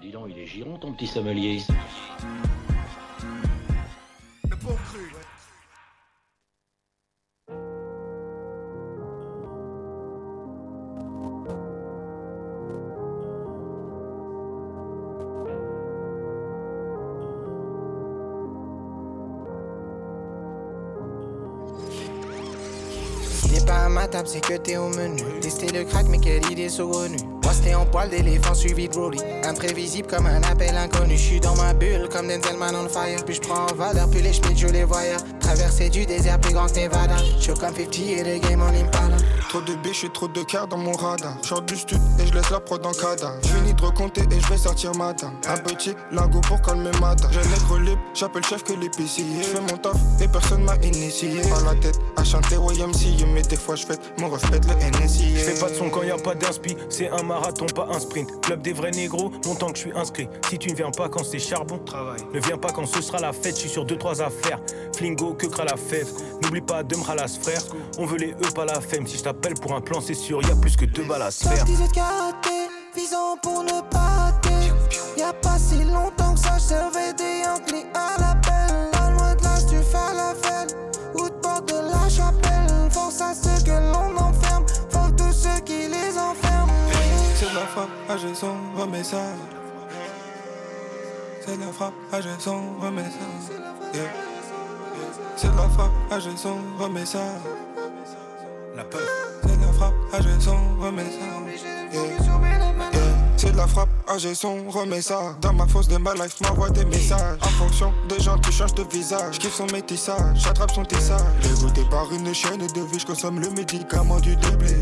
Dis donc, il est giron ton petit sommelier. C'est que t'es au menu. Tester le crack, mais quelle idée saugrenue. Moi, c'était en poil d'éléphant suivi de Broly. Imprévisible comme un appel inconnu. Je suis dans ma bulle comme Denzel Man on fire. Puis je prends en valeur, puis les schmitts, je les voyais. Traverser du désert plus grand Nevada. Chaud comme 50 et le game en impala. Trop de biches et trop de cœur dans mon radar. Je sors du stud et je laisse la prod en cadavre. Je finis de recompter et je vais sortir matin. Un petit lingot pour calmer matin. J'ai nègre libre, j'appelle chef que l'épicier. Je fais mon taf et personne m'a initié. Pas la tête à chanter YMCA, mais des fois je fête mon reflet le NSI. Je fais pas de son quand y a pas d'inspi, c'est un marathon, pas un sprint. Club des vrais négros, longtemps que je suis inscrit. Si tu ne viens pas quand c'est charbon, travail. Ne viens pas quand ce sera la fête, je suis sur deux trois affaires. Flingo, que cra la fève. N'oublie pas de me ralas frère. On veut les E, pas la femme. Si je t'appelle pour un plan, c'est sûr, y a plus que deux balles à se faire. Visant pour ne pas. Y'a pas si longtemps que ça, je servais des à l'appel. Pas frappe, son remets ça. C'est de la frappe, son remets ça. Yeah. C'est de la frappe, son remets ça. La peur. C'est de la frappe, son remets ça. Yeah. C'est de la frappe, j'ai son remets ça. Dans ma fosse de ma life, m'envoie des messages. En fonction des gens, tu changes de visage. Kiffe son métissage, j'attrape son tissage. Dégoûté par une chaîne de vie, je consomme le médicament du déblé.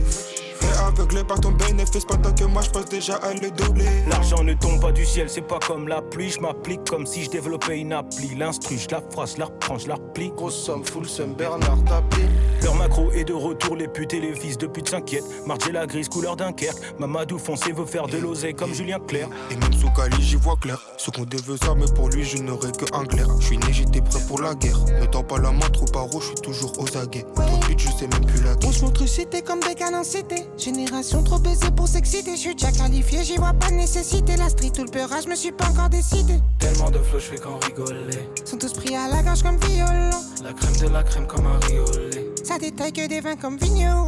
Fait aveuglé par ton bénéfice pendant que moi je pense déjà à le doubler. L'argent ne tombe pas du ciel, c'est pas comme la pluie. Je m'applique comme si je développais une appli. L'instru, je la phrase, je la reprends, je la replie. Grosse somme, full somme, Bernard tapis. Leur macro est de retour, les putes et les fils de pute s'inquiètent. Marger la grise, couleur Dunkerque. Mamadou foncé veut faire de l'oseille comme Julien Clerc. Et même sous Cali, j'y vois clair. Ce qu'on veut ça, mais pour lui, je n'aurai que un clair. Je suis né, j'étais prêt pour la guerre. Ne tends pas la main, trop paro, je suis toujours aux aguets. Trop de je sais même plus la On se montre cité comme des canons cités. Génération trop baisée pour s'exciter. Je suis déjà qualifié, j'y vois pas de nécessité. La street ou le peurage, je me suis pas encore décidé. Tellement de flow, je fais qu'en rigoler. Sont tous pris à la gorge comme violon. La crème de la crème comme un riolet. Ça détaille que des vins comme vigneron.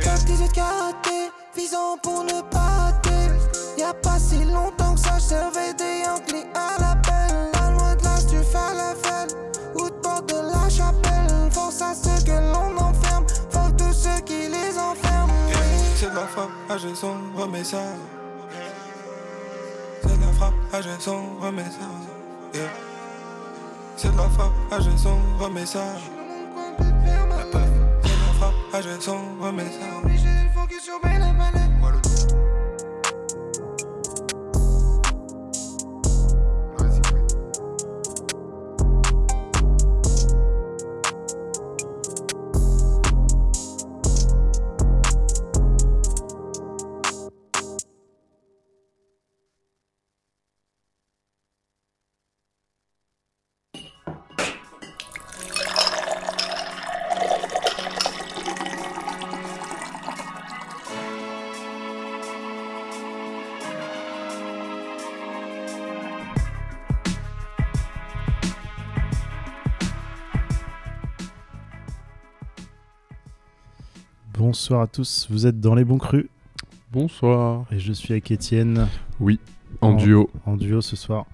Sorti de karaté, visant pour ne pas rater. Y'a pas si longtemps que ça, je servais des Yankees à l'appel. Pas loin de là, tu fais la fête. Ou de porte de la chapelle. Force à ceux que l'on enferme. Faut tous ceux qui les enferment. C'est de la frappe, j'ai son remets ça. C'est de la frappe, j'ai son remets ça. Yeah. C'est de la frappe, ah j'ai son remets ça. C'est de la frappe, ah j'ai son remets ça. Voilà. Vas-y, Bonsoir à tous, vous êtes dans les bons crus Bonsoir. et je suis avec Étienne Oui, en duo. en duo ce soir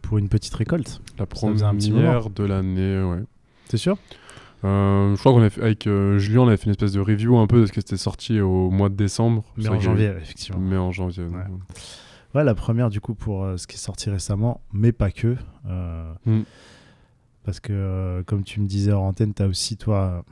pour une petite récolte. La faisait un petit première de l'année, ouais. T'es sûr? Euh, je crois qu'on a fait, avec euh, Julien, on avait fait une espèce de review un peu de ce qui était sorti au mois de décembre. Mais C'est en janvier, avait- effectivement. Mais en janvier. Ouais. donc, Ouais, la première du coup pour euh, ce qui est sorti récemment, mais pas que. euh, Mm. Parce que, comme tu me disais hors antenne, t'as aussi, toi,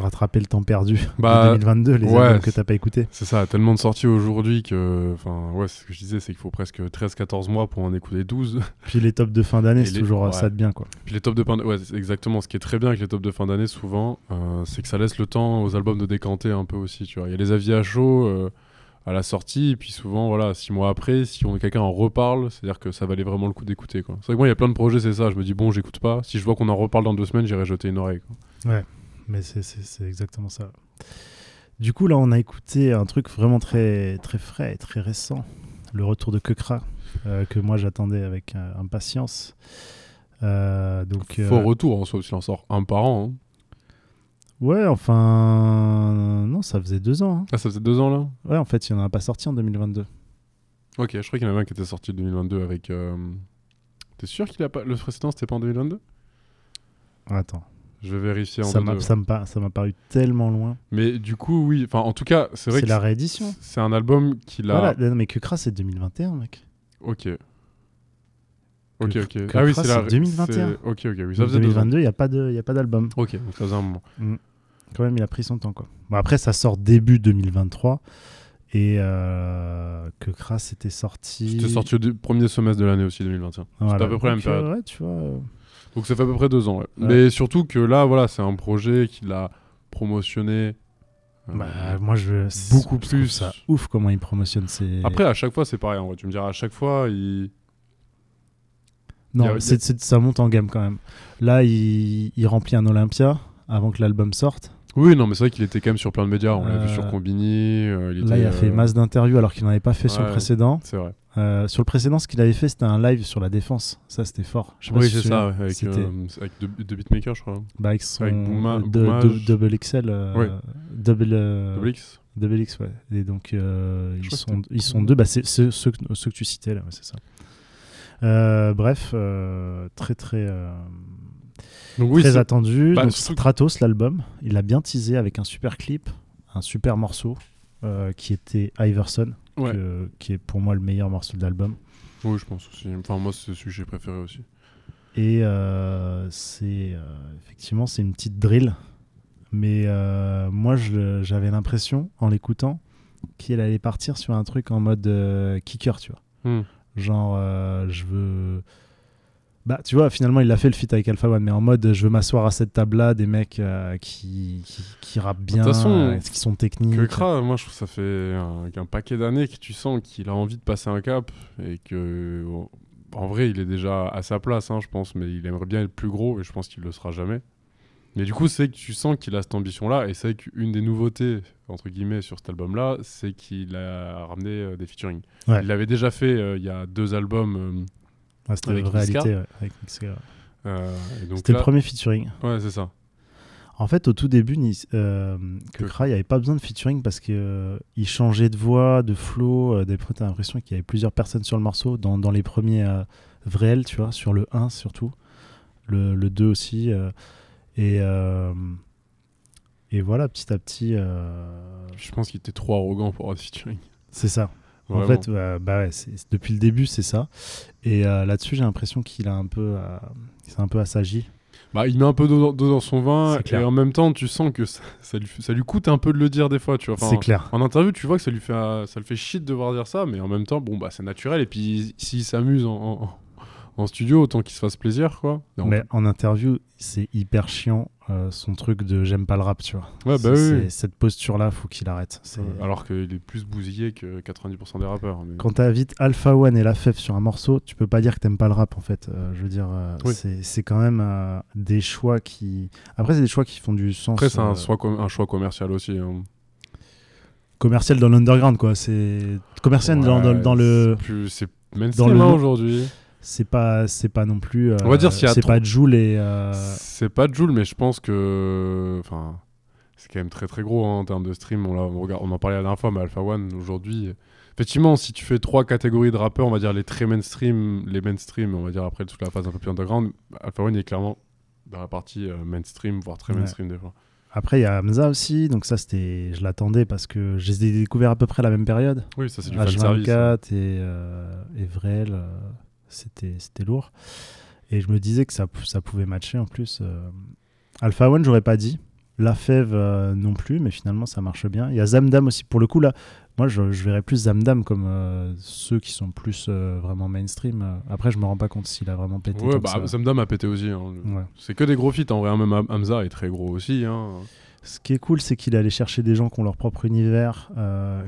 rattrapé le temps perdu Bah, de 2022, les ouais, albums que t'as pas écouté. C'est ça, tellement de sorties aujourd'hui que. Enfin, ouais, ce que je disais, c'est qu'il faut presque 13-14 mois pour en écouter 12. Puis les tops de fin d'année, c'est les- toujours euh, ouais. ça de bien, quoi. Puis les tops de fin d'année, ouais, exactement. Ce qui est très bien avec les tops de fin d'année, souvent, euh, c'est que ça laisse le temps aux albums de décanter un peu aussi. Tu vois, il y a les avis à chaud euh, à la sortie, et puis souvent, voilà, six mois après, si on quelqu'un en reparle, c'est-à-dire que ça valait vraiment le coup d'écouter. quoi. C'est vrai que moi, il y a plein de projets, c'est ça. Je me dis bon, j'écoute pas. Si je vois qu'on en reparle dans deux semaines, j'irai jeter une oreille. quoi. Mais c'est- exactement ça. Du coup, là, on a écouté un truc vraiment très, très frais et très récent. le retour de Kekra, euh, que moi j'attendais avec euh, impatience. Euh, donc, Faux retour en soi, s'il en sort un par an. hein. ouais, enfin, non, ça faisait deux ans. hein. Ah, ça faisait deux ans là? Ouais, en fait, il n'y en a pas sorti en 2022. Ok, je crois qu'il y en avait un qui était sorti en 2022 avec. T'es sûr qu'il a pas. Le précédent c'était pas en 2022 Attends, Je vais vérifier en ça m'a ça m'a paru tellement loin. Mais du coup, oui. Enfin, en tout cas, c'est vrai C'est que la réédition. c'est un album qu'il a. Voilà, non, mais Kekra, c'est 2021, mec. Ok. Ok, Que- ok. que ah oui, c'est la. c'est 2021. c'est- Ok, ok, oui. Ça Donc, faisait deux ans. 2022, il n'y a pas de- d'album. Ok, donc ça faisait un moment. Quand même, il a pris son temps, quoi. Bon, après, ça sort début 2023. Et euh, Kekra, c'était sorti. C'était sorti au premier semestre de l'année aussi, 2021. Voilà. à peu près la même Donc, euh, période. ouais, tu vois. Euh, Donc ça fait à peu près deux ans, ouais. Ouais. Mais surtout que là, voilà, c'est un projet qu'il a promotionné. euh, Bah, moi, je beaucoup plus. Ça ouf comment il promotionne ses. Après, à chaque fois, c'est pareil. En vrai. Tu me diras, à chaque fois, il. non, il ça monte en gamme quand même. Là, il, il remplit un Olympia avant que l'album sorte. Oui, non, mais c'est vrai qu'il était quand même sur plein de médias. On l'a vu Euh, sur Combini. euh, il Là, il a fait euh, masse d'interviews alors qu'il n'en avait pas fait sur le précédent. C'est vrai. Euh, sur le précédent, ce qu'il avait fait, c'était un live sur la défense. Ça, c'était fort. Je sais pas Oui, si c'est ça, ouais, avec, euh, avec deux, deux beatmakers, je crois. Bah, avec son Avec Bouma- euh, de- Boumage. de- Double XL. euh, Ouais. Double, euh, Double X. Double X, ouais. Et donc, ils, sont, c'était- ils sont deux. Bah, c'est ceux, que- ceux que tu citais, là, ouais, c'est ça. Bref, très, très, Donc, oui, très attendu. bah, donc, Stratos, l'album, il a bien teasé avec un super clip, un super morceau, qui était Iverson, ouais. que- qui est pour moi le meilleur morceau de l'album. Oui, je pense aussi. Enfin, moi, c'est celui que j'ai préféré aussi. Et euh, c'est euh, effectivement c'est une petite drill, mais euh, moi j'avais l'impression en l'écoutant qu'il allait partir sur un truc en mode kicker, tu vois. Hmm. Genre je veux, bah tu vois finalement il a fait le feat avec Alpha One, mais en mode je veux m'asseoir à cette table là des mecs euh, qui, qui qui rappent bien, façon, euh, qui sont techniques. Que Kra, moi, je trouve que ça fait un, un paquet d'années que tu sens qu'il a envie de passer un cap et que, en vrai, il est déjà à sa place, hein, je pense, mais il aimerait bien être plus gros et je pense qu'il le sera jamais. Mais du coup, c'est que tu sens qu'il a cette ambition-là et c'est qu'une des nouveautés, entre guillemets, sur cet album-là, c'est qu'il a ramené euh, des featuring. Ouais. Il l'avait déjà fait euh, il y a deux albums. Euh, Ouais, C'était avec réalité. Ouais, avec euh, C'était là- le premier featuring. Ouais, c'est ça. En fait, au tout début, euh, que Que- Kra, il n'y avait pas besoin de featuring parce qu'il il changeait de voix, de flow. Euh, des fois, t'as l'impression qu'il y avait plusieurs personnes sur le morceau. Dans, dans les premiers euh, vrais, tu vois, sur le 1 surtout. Le, le 2 aussi. euh, et, euh, et voilà, petit à petit, euh, Je pense qu'il était trop arrogant pour des featuring. c'est ça. En fait, bah ouais, depuis le début, c'est ça. Et euh, là-dessus, j'ai l'impression qu'il a un peu, euh, un peu assagi. Bah, il met un peu d'eau dans- son vin et en même temps, tu sens que ça, ça lui, ça lui coûte un peu de le dire des fois. Tu vois. Enfin, c'est clair. En interview, tu vois que ça lui fait, ça le fait chier de devoir dire ça, mais en même temps, bon, bah, c'est naturel. Et puis, s'il s'amuse en, en- en studio, autant qu'il se fasse plaisir, quoi. Mais en interview, c'est hyper chiant euh, son truc de j'aime pas le rap, tu vois. Ouais, bah oui. Cette posture-là, faut qu'il arrête. Euh, Alors qu'il est plus bousillé que 90% des rappeurs. mais- Quand t'invites Alpha One et La Fève sur un morceau, tu peux pas dire que t'aimes pas le rap en fait. Euh, je veux dire, euh, Oui. c'est quand même des choix qui. Après, c'est des choix qui font du sens. Après, c'est un, un choix commercial aussi. hein. commercial dans l'underground, quoi. C'est commercial dans, dans- dans le. c'est plus- C'est mainstream le hein, aujourd'hui. C'est pas, c'est pas non plus. euh, On va dire s'il C'est trop- pas Joule et. euh, C'est pas Joule, mais je pense que. Enfin, c'est quand même très très gros hein, en termes de stream. On, regarde, on en parlait la dernière fois, mais Alpha One aujourd'hui. Effectivement, si tu fais trois catégories de rappeurs, on va dire les très mainstream, les mainstream, on va dire après toute la phase un peu plus underground, Alpha One est clairement dans la partie euh, mainstream, voire très Ouais. mainstream des fois. Après, il y a Hamza aussi, donc ça, c'était, je l'attendais parce que je les ai découverts à peu près à la même période. Oui, ça c'est du fan service. H24 et, euh, et Vrel, euh, c'était, lourd. Et je me disais que ça, ça pouvait matcher en plus. euh. Alpha One, j'aurais pas dit. La Fève euh, non plus, mais finalement ça marche bien. Il y a Zamdam aussi. Pour le coup, là, moi je, je verrais plus Zamdam comme euh, ceux qui sont plus euh, vraiment mainstream. Après, je me rends pas compte s'il a vraiment pété. Ouais, bah ça. Zamdam a pété aussi. hein. Ouais. C'est que des gros feats en vrai. hein. Même Ham- Hamza est très gros aussi. hein. Ce qui est cool, c'est qu'il est allé chercher des gens qui ont leur propre univers,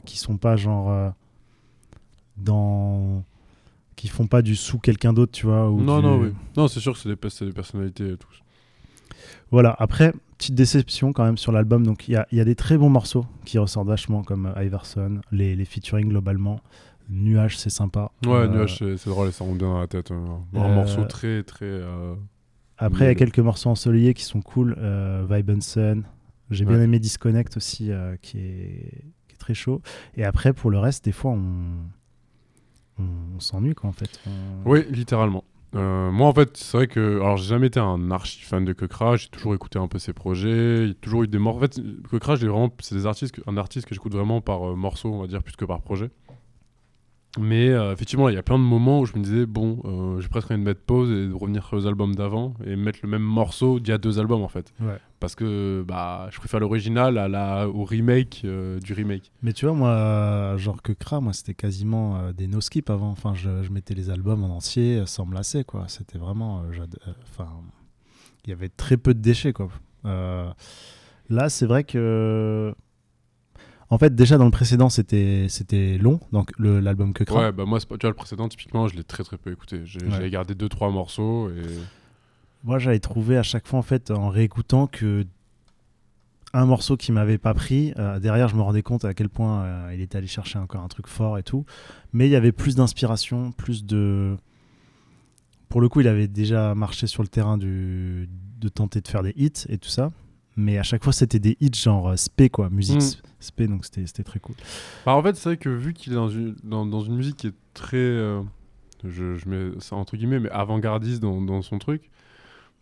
qui sont pas genre dans, qui font pas du sous quelqu'un d'autre, tu vois. ou Non, du- non, oui. Non, c'est sûr que c'est des, personnalités et tout. Voilà. Après, petite déception quand même sur l'album. Donc il y y a des très bons morceaux qui ressortent vachement, comme euh, Iverson, les, les featuring globalement. Nuage, c'est sympa. Ouais, Euh, Nuage, c'est drôle et ça rentre bien dans la tête. euh. Un Euh, morceau très, très. euh, Après, il y a quelques morceaux ensoleillés qui sont cool. Euh, Vibe and Sun. J'ai bien aimé Disconnect aussi, euh, qui, est, qui est très chaud. Et après, pour le reste, des fois, on, on, s'ennuie, quoi, en fait. Oui, littéralement. Euh, moi, en fait, c'est vrai que. Alors, j'ai jamais été un archi fan de Kekra. J'ai toujours écouté un peu ses projets. Il y a toujours eu des morceaux. En fait, Kekra, j'ai vraiment... c'est des artistes que- un artiste que j'écoute vraiment par euh, morceau, on va dire, plus que par projet. Mais euh, effectivement, il y a plein de moments où je me disais, bon, euh, j'ai presque envie de mettre pause et de revenir aux albums d'avant et mettre le même morceau d'il y a deux albums, en fait. Ouais. Parce que bah, je préfère l'original à la... au remake euh, du remake. Mais tu vois, moi, genre que Kra, moi, c'était quasiment des no-skip avant. Enfin, je, je mettais les albums en entier sans me lasser, quoi. C'était vraiment. Enfin, il y avait très peu de déchets, quoi. Là, c'est vrai que. En fait, déjà dans le précédent, c'était c'était long, donc l'album que Kra. Ouais, bah moi, c'est pas- tu vois, le précédent, typiquement, je l'ai très très peu écouté. J'ai Ouais. gardé deux trois morceaux et. Moi, j'avais trouvé à chaque fois, en fait, en réécoutant, que un morceau qui m'avait pas pris, euh, derrière, je me rendais compte à quel point euh, il était allé chercher encore un truc fort et tout. Mais il y avait plus d'inspiration, plus de. Pour le coup, il avait déjà marché sur le terrain du... de tenter de faire des hits et tout ça. Mais à chaque fois, c'était des hits genre euh, spé, quoi, musique Mm. spé, donc c'était c'était très cool. Bah, en fait, c'est vrai que vu qu'il est dans une, dans, dans une musique qui est très. euh, je, je mets ça entre guillemets, mais avant-gardiste dans, dans son truc,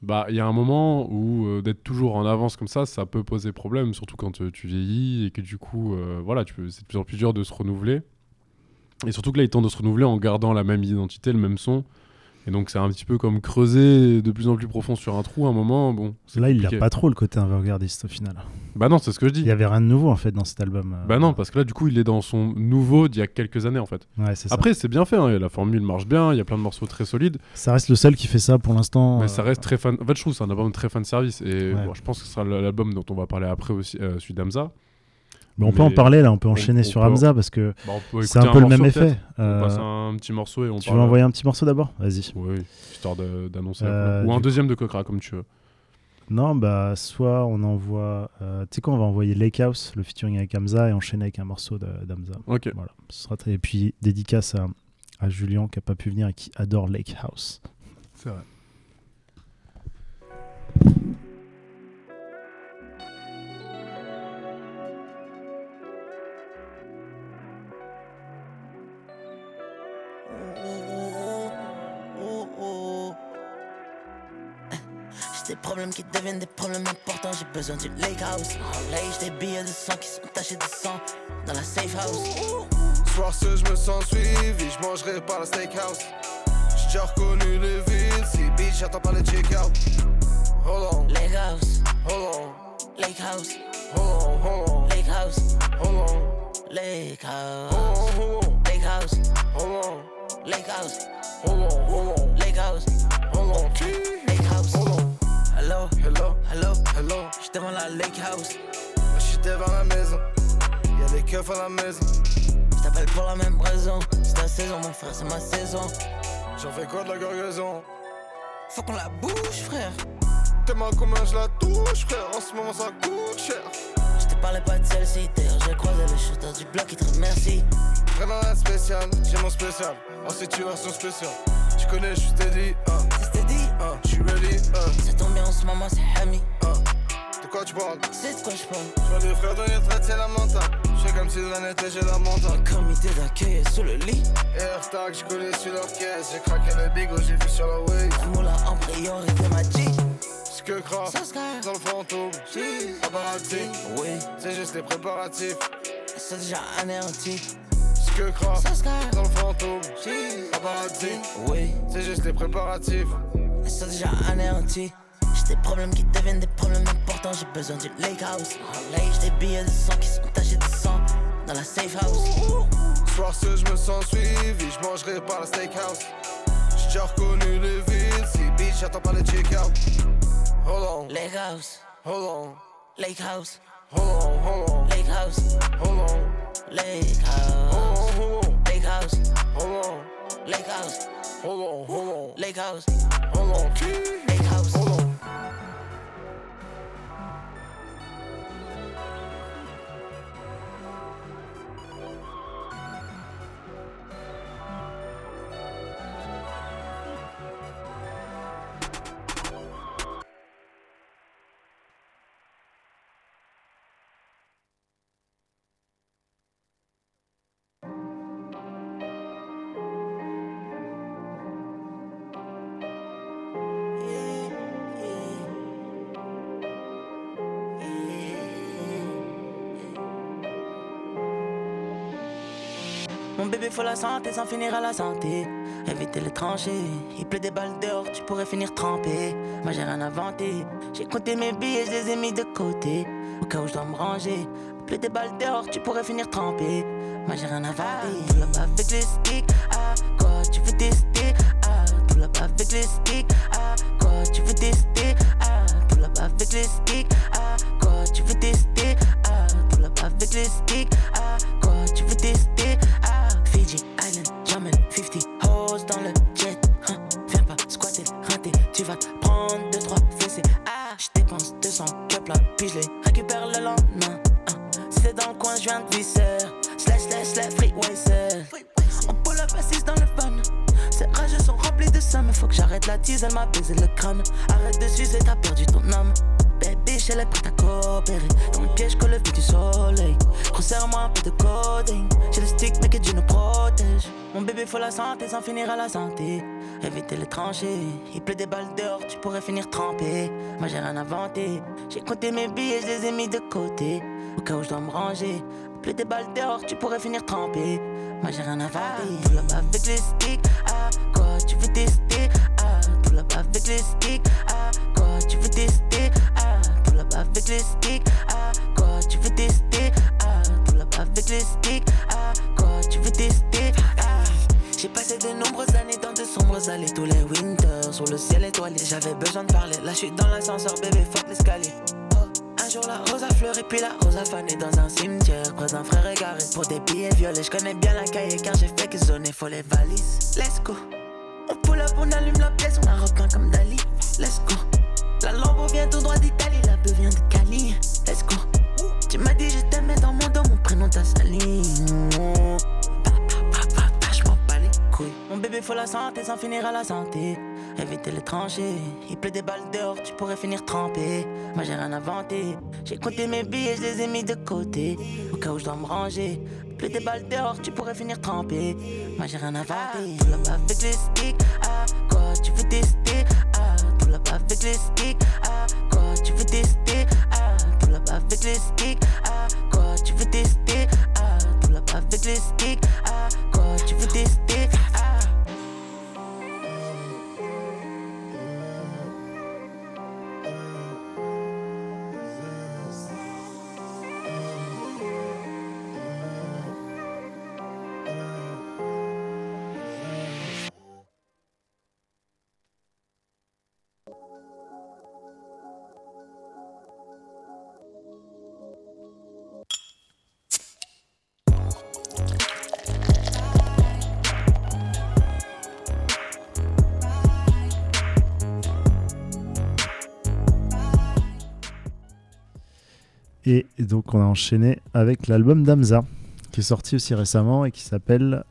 bah il y a un moment où euh, d'être toujours en avance comme ça, ça peut poser problème, surtout quand euh, tu vieillis et que du coup, euh, voilà, tu peux, c'est de plus en plus dur de se renouveler. Et surtout que là, il tente de se renouveler en gardant la même identité, le même son. Et donc, c'est un petit peu comme creuser de plus en plus profond sur un trou à un moment. Bon, Là, il n'a compliqué. pas trop le côté avant-gardiste au final. Bah non, c'est ce que je dis. Il y avait rien de nouveau en fait dans cet album. euh, Bah non, parce que là, du coup, il est dans son nouveau d'il y a quelques années en fait. Ouais, c'est ça. Après, c'est bien fait, hein, la formule marche bien, il y a plein de morceaux très solides, Ça reste le seul qui fait ça pour l'instant. mais euh, ça reste très fan. En fait, je trouve que c'est un album très fan service. Et Ouais. bon, je pense que ce sera l'album dont on va parler après aussi, euh, celui d'Amza. Mais on peut en parler là, on peut enchaîner on sur peut- Hamza parce que Bah, c'est un peu le même effet. Euh, On passe un petit morceau et on tu parle. veux envoyer un petit morceau d'abord? Vas-y. Oui, histoire d'annoncer. Euh. Ou un deuxième de Cochra, comme tu veux. Non, bah soit on envoie. euh, tu sais quoi, on va envoyer Lake House, le featuring avec Hamza, et enchaîner avec un morceau de- d'Hamza. Ok. Voilà. Ce sera très... Et puis dédicace à, à Julien qui a pas pu venir et qui adore Lake House. C'est vrai. Des problèmes qui deviennent des problèmes importants. J'ai besoin du lake house. En lait, j'ai des billets de sang qui sont tachés de sang dans la safe house. Soir ce je me sens suivi, je mangerai par la steakhouse. J'ai déjà reconnu les villes, si bitch j'attends pas les check-out. Hold on, Lake house, hold on, lake house, hold on, hold on, lake house, hold on, lake house, hold on, lake house, hold on, lake house, hold on, hold on, lake house, hold on, Hello, Hello, hello, hello, j'suis devant la lake house. j'suis devant la maison. Y'a des keufs à la maison. J't'appelle pour la même raison. C'est ta saison, mon frère, c'est ma saison. J'en fais quoi de la gargaison? Faut qu'on la bouge, frère. T'es mal combien je la touche, frère. En ce moment ça coûte cher. Je te parlais pas de celle-ci, d'ailleurs j'ai croisé le shooter du bloc qui te remercie. Vraiment rien de spécial, j'ai mon spécial. En situation spéciale. Tu connais, je suis dit, hein, suis ready, ça tombe bien en ce moment, c'est Hami. De quoi tu parles? C'est de quoi je parle. Je vois des frères de retraite, c'est lamentable. Je fais comme si de rien n'était, j'ai la mentale. Comité d'accueil est sous le lit. AirTag, je connais sur leur caisse. J'ai craqué le bigot, j'ai vu sur la. La moula en priorité m'a dit. Ce que grave, Ça se gagne. dans le fantôme. Paparazzi, Oui, c'est juste les préparatifs. c'est déjà anéanti. Ce que grave, Ça se gagne. dans le fantôme. Paparazzi, Oui, c'est juste les préparatifs. C'est déjà anéanti. J'ai des problèmes qui deviennent des problèmes importants. J'ai besoin du lake house. J'ai des billets de sang qui sont tachés de sang dans la safe house. Soir ce je me sens suivi, je mangerai par la steakhouse. J'ai déjà reconnu les villes, si bitch j'attends pas les check-out. Hold on, Lake house, hold on, lake house, hold on, hold on, lake house, hold on, lake house, hold on, lake house, hold on, lake house, hold on, hold on, lake house, hold on, lake house. hold on. Faut la santé sans finir à la santé. Éviter les tranchées, il pleut des balles dehors, tu pourrais finir trempé. Moi j'ai rien inventé, j'ai compté mes billets, je les ai mis de côté. Au cas où je dois me ranger, pleut des balles dehors, tu pourrais finir trempé. Moi j'ai rien inventé, tout là avec les sticks. Ah, quoi tu veux tester? Ah, tout là-bas avec les sticks. Ah, quoi tu veux tester? Ah, tout là-bas avec les sticks. Ah, quoi tu veux tester? Ah, tout là-bas avec les sticks. Ah, quoi tu veux tester? Récupère le lendemain. Hein, si t'es dans le coin, je viens de. Slash, slash, slash, freeway. On pull up assise dans le fun. Ces rages sont remplis de ça, mais faut que j'arrête la tease, elle m'a baisé le crâne. Arrête de sucer, t'as perdu ton âme. Baby, elle est prête à coopérer. Dans le piège, colle le vue du soleil. Resserre-moi un peu de coding. J'ai le stick, mais que Dieu nous protège. Mon bébé, faut la santé sans finir à la santé. Il pleut des balles dehors, tu pourrais finir trempé. Moi, j'ai rien inventé. J'ai compté mes billets, je les ai mis de côté. Au cas où je dois me ranger. Il pleut des balles dehors, tu pourrais finir trempé. Moi, j'ai rien inventé. Tout là-bas avec les sticks. Ah, quoi, tu veux tester? Ah, tout là-bas avec les sticks. J'avais besoin de parler, là je suis dans l'ascenseur, bébé, fuck l'escalier. Un jour la rose a fleuri, puis la rose a fané dans un cimetière. Croise un frère égaré pour des billets violets. Je connais bien la cahier car j'ai fait que zoner, faut les valises. Let's go. On pull up, on allume la pièce, on a repeint comme Dali. Let's go. La Lambo vient tout droit d'Italie, la bœuf vient de Cali. Let's go. Tu m'as dit je t'aimais dans mon dos, mon prénom t'a sali. Mon bébé faut la santé sans finir à la santé. Éviter les tranchées, il pleut des balles dehors, tu pourrais finir trempé. Moi j'ai rien inventé, j'ai compté mes billets, je les ai mis de côté. Au cas où je dois me ranger, il pleut des balles dehors, tu pourrais finir trempé. Moi j'ai rien inventé, tout là-bas avec les sticks. Ah, quoi tu veux tester? Ah, tout là-bas avec les sticks. Ah, quoi tu veux tester? Ah, tout là-bas avec les sticks. Ah, quoi tu veux tester? Ah, tout là-bas avec les sticks. Ah, quoi tu veux tester? Et donc on a enchaîné avec l'album d'Amza, qui est sorti aussi récemment et qui s'appelle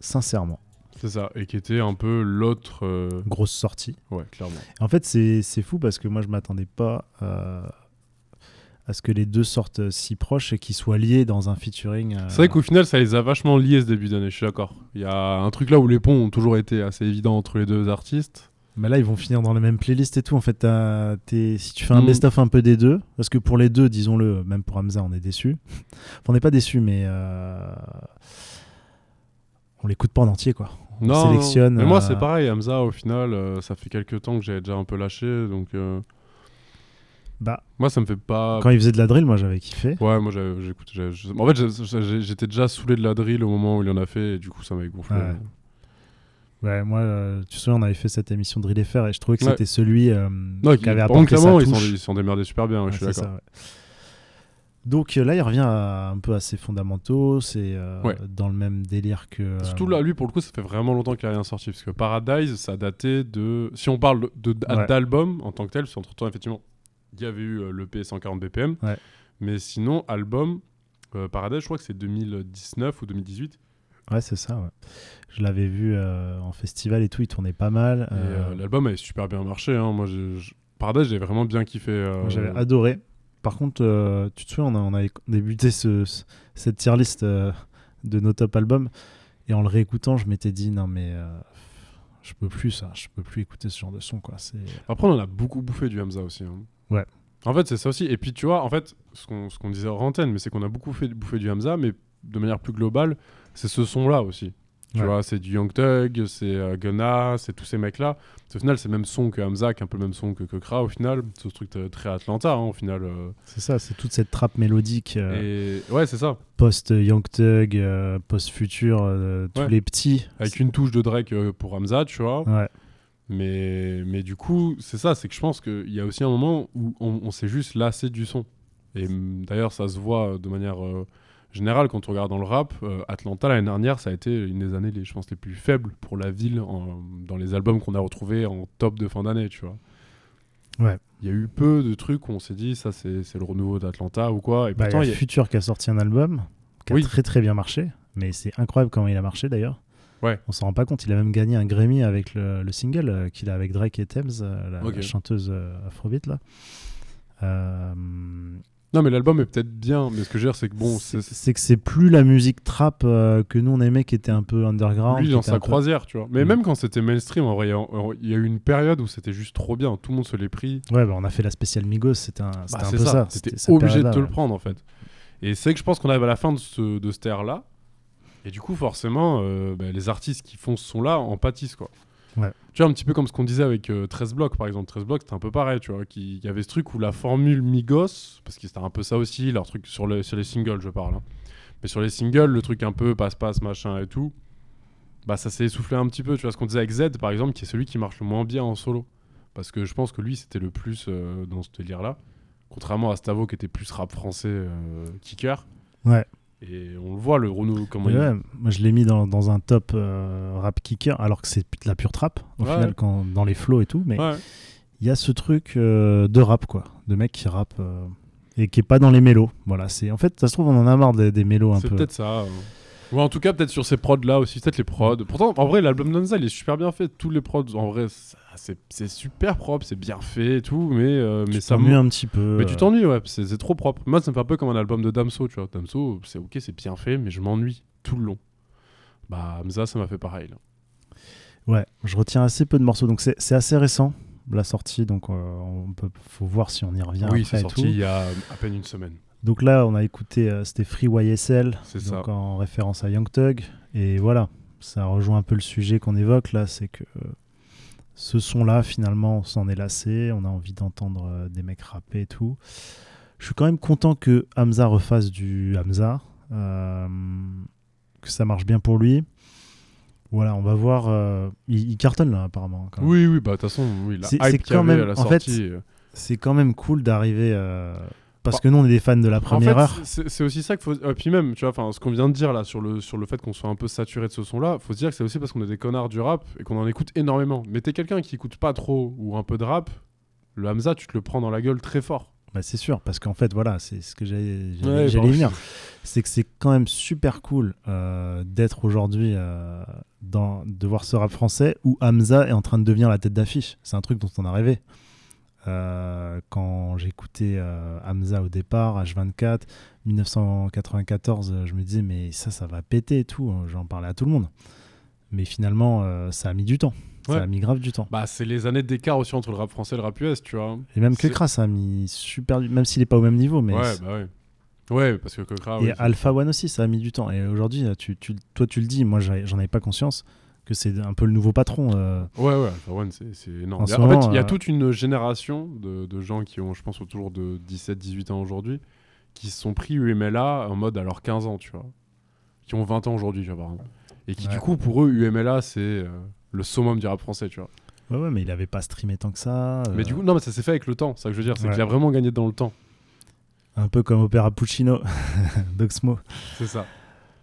Sincèrement. C'est ça, et qui était un peu l'autre. euh, Grosse sortie. Ouais, clairement. En fait, c'est fou parce que moi, je m'attendais pas euh, à ce que les deux sortent si proches et qu'ils soient liés dans un featuring. euh, C'est vrai qu'au final, ça les a vachement liés ce début d'année, je suis d'accord. Il y a un truc là où les ponts ont toujours été assez évidents entre les deux artistes. Mais là, ils vont finir dans la même playlist et tout. En fait, si tu fais un Mm. best-of un peu des deux, parce que pour les deux, disons-le, même pour Hamza, on est déçu. Enfin, on n'est pas déçu, mais euh, on l'écoute pas en entier, quoi. On Non, sélectionne. non. Mais moi, euh, c'est pareil, Hamza, au final, euh, ça fait quelques temps que j'avais déjà un peu lâché, donc euh, Bah, moi, ça me fait pas. quand il faisait de la drill, moi, j'avais kiffé. Ouais, moi, je- En fait, j'étais déjà saoulé de la drill au moment où il en a fait, et du coup, ça m'avait gonflé. Ouais. Ouais, moi, euh, tu te souviens, on avait fait cette émission Drill FR et je trouvais que Ouais. c'était celui euh, Non, qui avait apporté sa clairement, ils sont, touche. ils sont démerdés super bien, ouais, je suis d'accord. ouais. Donc euh, là, il revient à- un peu à ses fondamentaux. C'est euh, dans le même délire que. Surtout là, lui, pour le coup, ça fait vraiment longtemps qu'il a rien sorti. Parce que Paradise, ça datait de. Si on parle de- de- d'album en tant que tel, parce qu'entre temps, effectivement, il y avait eu euh, l'EP 140 BPM. Mais sinon, album, Paradise, je crois que c'est 2019 ou 2018. Ouais, c'est ça. ouais. Je l'avais vu euh, en festival et tout. Il tournait pas mal. Euh, euh, l'album avait super bien marché. hein. Moi, je- Paradise, j'ai vraiment bien kiffé. J'avais adoré. Par contre, tu te souviens, on a, on a débuté ce, ce- cette tier list de nos top albums. Et en le réécoutant, je m'étais dit, non, mais je peux plus ça. Je peux plus écouter ce genre de son. Quoi. Après, on en a beaucoup bouffé du Hamza aussi. hein. Ouais. En fait, c'est ça aussi. Et puis, tu vois, en fait, ce qu'on qu'on disait hors antenne, mais c'est qu'on a beaucoup fait, bouffé du Hamza, mais de manière plus globale, c'est ce son-là aussi. Tu Ouais. vois, c'est du Young Thug, c'est euh, Gunna, c'est tous ces mecs-là. Au final, c'est le même son que Hamza, qui est un peu le même son que, que Kra, au final. C'est ce truc très, Atlanta, hein, au final. euh. C'est ça, c'est toute cette trappe mélodique euh, Et ouais, c'est ça. post-Young Thug, post-Future, euh, tous Ouais. les petits. Avec une touche de Drake pour Hamza, tu vois. Ouais. Mais, mais du coup, c'est ça, c'est que je pense qu'il y a aussi un moment où on, on s'est juste lassé du son. Et d'ailleurs, ça se voit de manière générale quand on regarde dans le rap. Euh, Atlanta, l'année dernière, ça a été une des années, les, je pense, les plus faibles pour la ville en- dans les albums qu'on a retrouvés en top de fin d'année, tu vois. Ouais. Il y a eu peu de trucs où on s'est dit, ça, c'est c'est le renouveau d'Atlanta ou quoi. Et Bah, il y a y a- Future qui a sorti un album qui a Oui. très très bien marché, mais c'est incroyable comment il a marché d'ailleurs. Ouais. On s'en rend pas compte, il a même gagné un Grammy avec le, le single euh, qu'il a avec Drake et Thames, euh, la, chanteuse afrobeat là. Euh, Non, mais l'album est peut-être bien, mais ce que je veux dire, c'est que bon, c'est que c'est plus la musique trap euh, que nous on aimait qui était un peu underground. lui dans sa peu- croisière, tu vois. Mais même quand c'était mainstream, en vrai, il y a- eu une période où c'était juste trop bien. Tout le monde se l'est pris. Ouais, bah, on a fait la spéciale Migos, c'était un, c'était Bah, un peu ça. C'était cette obligé de te le prendre en fait. Et c'est que je pense qu'on arrive à la fin de, ce, de cette ère-là. Et du coup, forcément, euh, bah, les artistes qui font ce son-là en pâtissent quoi. Ouais. Tu vois, un petit peu comme ce qu'on disait avec euh, 13 blocs par exemple. 13 blocs, c'était un peu pareil, tu vois. qui- Il y avait ce truc où la formule Migos, parce que c'était un peu ça aussi, leur truc sur, le, sur les singles, je parle. hein. Mais sur les singles, le truc un peu passe-passe, machin et tout, bah ça s'est essoufflé un petit peu. Tu vois, ce qu'on disait avec Z par exemple, qui est celui qui marche le moins bien en solo. Parce que je pense que lui, c'était le plus euh, dans ce délire-là. Contrairement à Stavo qui était plus rap français euh, kicker. Ouais. Et on le voit, le renouveau, comment il ouais, moi je l'ai mis dans, dans un top euh, rap kicker, alors que c'est de la pure trap, au Ouais. final, quand, dans les flows et tout. Mais Ouais. il y a ce truc euh, de rap, quoi. De mec qui rappe euh, et qui est pas dans les mélos. Voilà, c'est en fait, ça se trouve, on en a marre des, des mélos un C'est peu. peut-être ça. Euh. Ou en tout cas, peut-être sur ces prods-là aussi, peut-être les prods. Pourtant, en vrai, l'album d'Anza, il est super bien fait. Tous les prods, en vrai, c'est super propre, c'est bien fait et tout, mais, euh, mais ça t'ennuies me- un petit peu. Mais tu euh, t'ennuies, ouais, c'est c'est trop propre. Moi, ça me fait un peu comme un album de Damso, tu vois. Damso, c'est ok, c'est bien fait, mais je m'ennuie tout le long. Bah, Hamza, ça m'a fait pareil. là. Ouais, je retiens assez peu de morceaux, donc c'est assez récent la sortie, donc euh, on peut, faut voir si on y revient oui, c'est sorti tout. il y a à peine une semaine. Donc là, on a écouté, euh, c'était Free YSL, C'est donc ça. en référence à Young Thug, et voilà, ça rejoint un peu le sujet qu'on évoque là, c'est que euh, ce son-là, finalement, on s'en est lassé, on a envie d'entendre euh, des mecs rapper et tout. Je suis quand même content que Hamza refasse du Hamza, euh, que ça marche bien pour lui. Voilà, on va voir. il, il cartonne là, apparemment. quand même. Oui, oui, bah de toute façon, oui, la C'est- hype c'est qu'il y quand avait même- à la en fait, sortie. C'est quand même cool d'arriver. Euh, parce Bah, que nous, on est des fans de la première en heure. fait, c'est- c'est aussi ça qu'il faut. Et puis même, tu vois, ce qu'on vient de dire là sur le sur le fait qu'on soit un peu saturé de ce son-là, faut se dire que c'est aussi parce qu'on est des connards du rap et qu'on en écoute énormément. Mais t'es quelqu'un qui écoute pas trop ou un peu de rap, le Hamza, tu te le prends dans la gueule très fort. Bah, c'est sûr, parce qu'en fait, voilà, c'est ce que j'allais Ouais, venir. C'est que c'est quand même super cool euh, d'être aujourd'hui euh, dans de voir ce rap français où Hamza est en train de devenir la tête d'affiche. C'est un truc dont on a rêvé. Euh, quand j'écoutais euh, Hamza au départ, H24, 1994, euh, je me disais, mais ça, ça va péter et tout. J'en parlais à tout le monde. Mais finalement, euh, ça a mis du temps. Ouais. Ça a mis grave du temps. Bah, c'est les années d'écart aussi entre le rap français et le rap US, tu vois. Et même c'est- Kras a mis super du... Même s'il n'est pas au même niveau, mais... Ouais, bah ouais. Ouais, parce que Kokra, Et oui, Alpha One aussi, ça a mis du temps. Et aujourd'hui, tu, tu- toi, tu le dis, moi, j'en avais pas conscience que c'est un peu le nouveau patron. euh. Ouais, ouais, c'est énorme. En a- fait, il y a euh, toute une génération de, de gens qui ont, je pense, autour de 17-18 ans aujourd'hui, qui se sont pris UMLA en mode à leurs 15 ans, tu vois. Qui ont 20 ans aujourd'hui, tu vois, exemple. Et qui, Ouais. du coup, pour eux, UMLA, c'est euh, le summum du rap français, tu vois. Ouais, ouais, mais il avait pas streamé tant que ça. Mais euh, du coup, non, mais ça s'est fait avec le temps, c'est ça que je veux dire, c'est Ouais. qu'il a vraiment gagné dans le temps. Un peu comme Opéra Puccino d'Oxmo. C'est ça.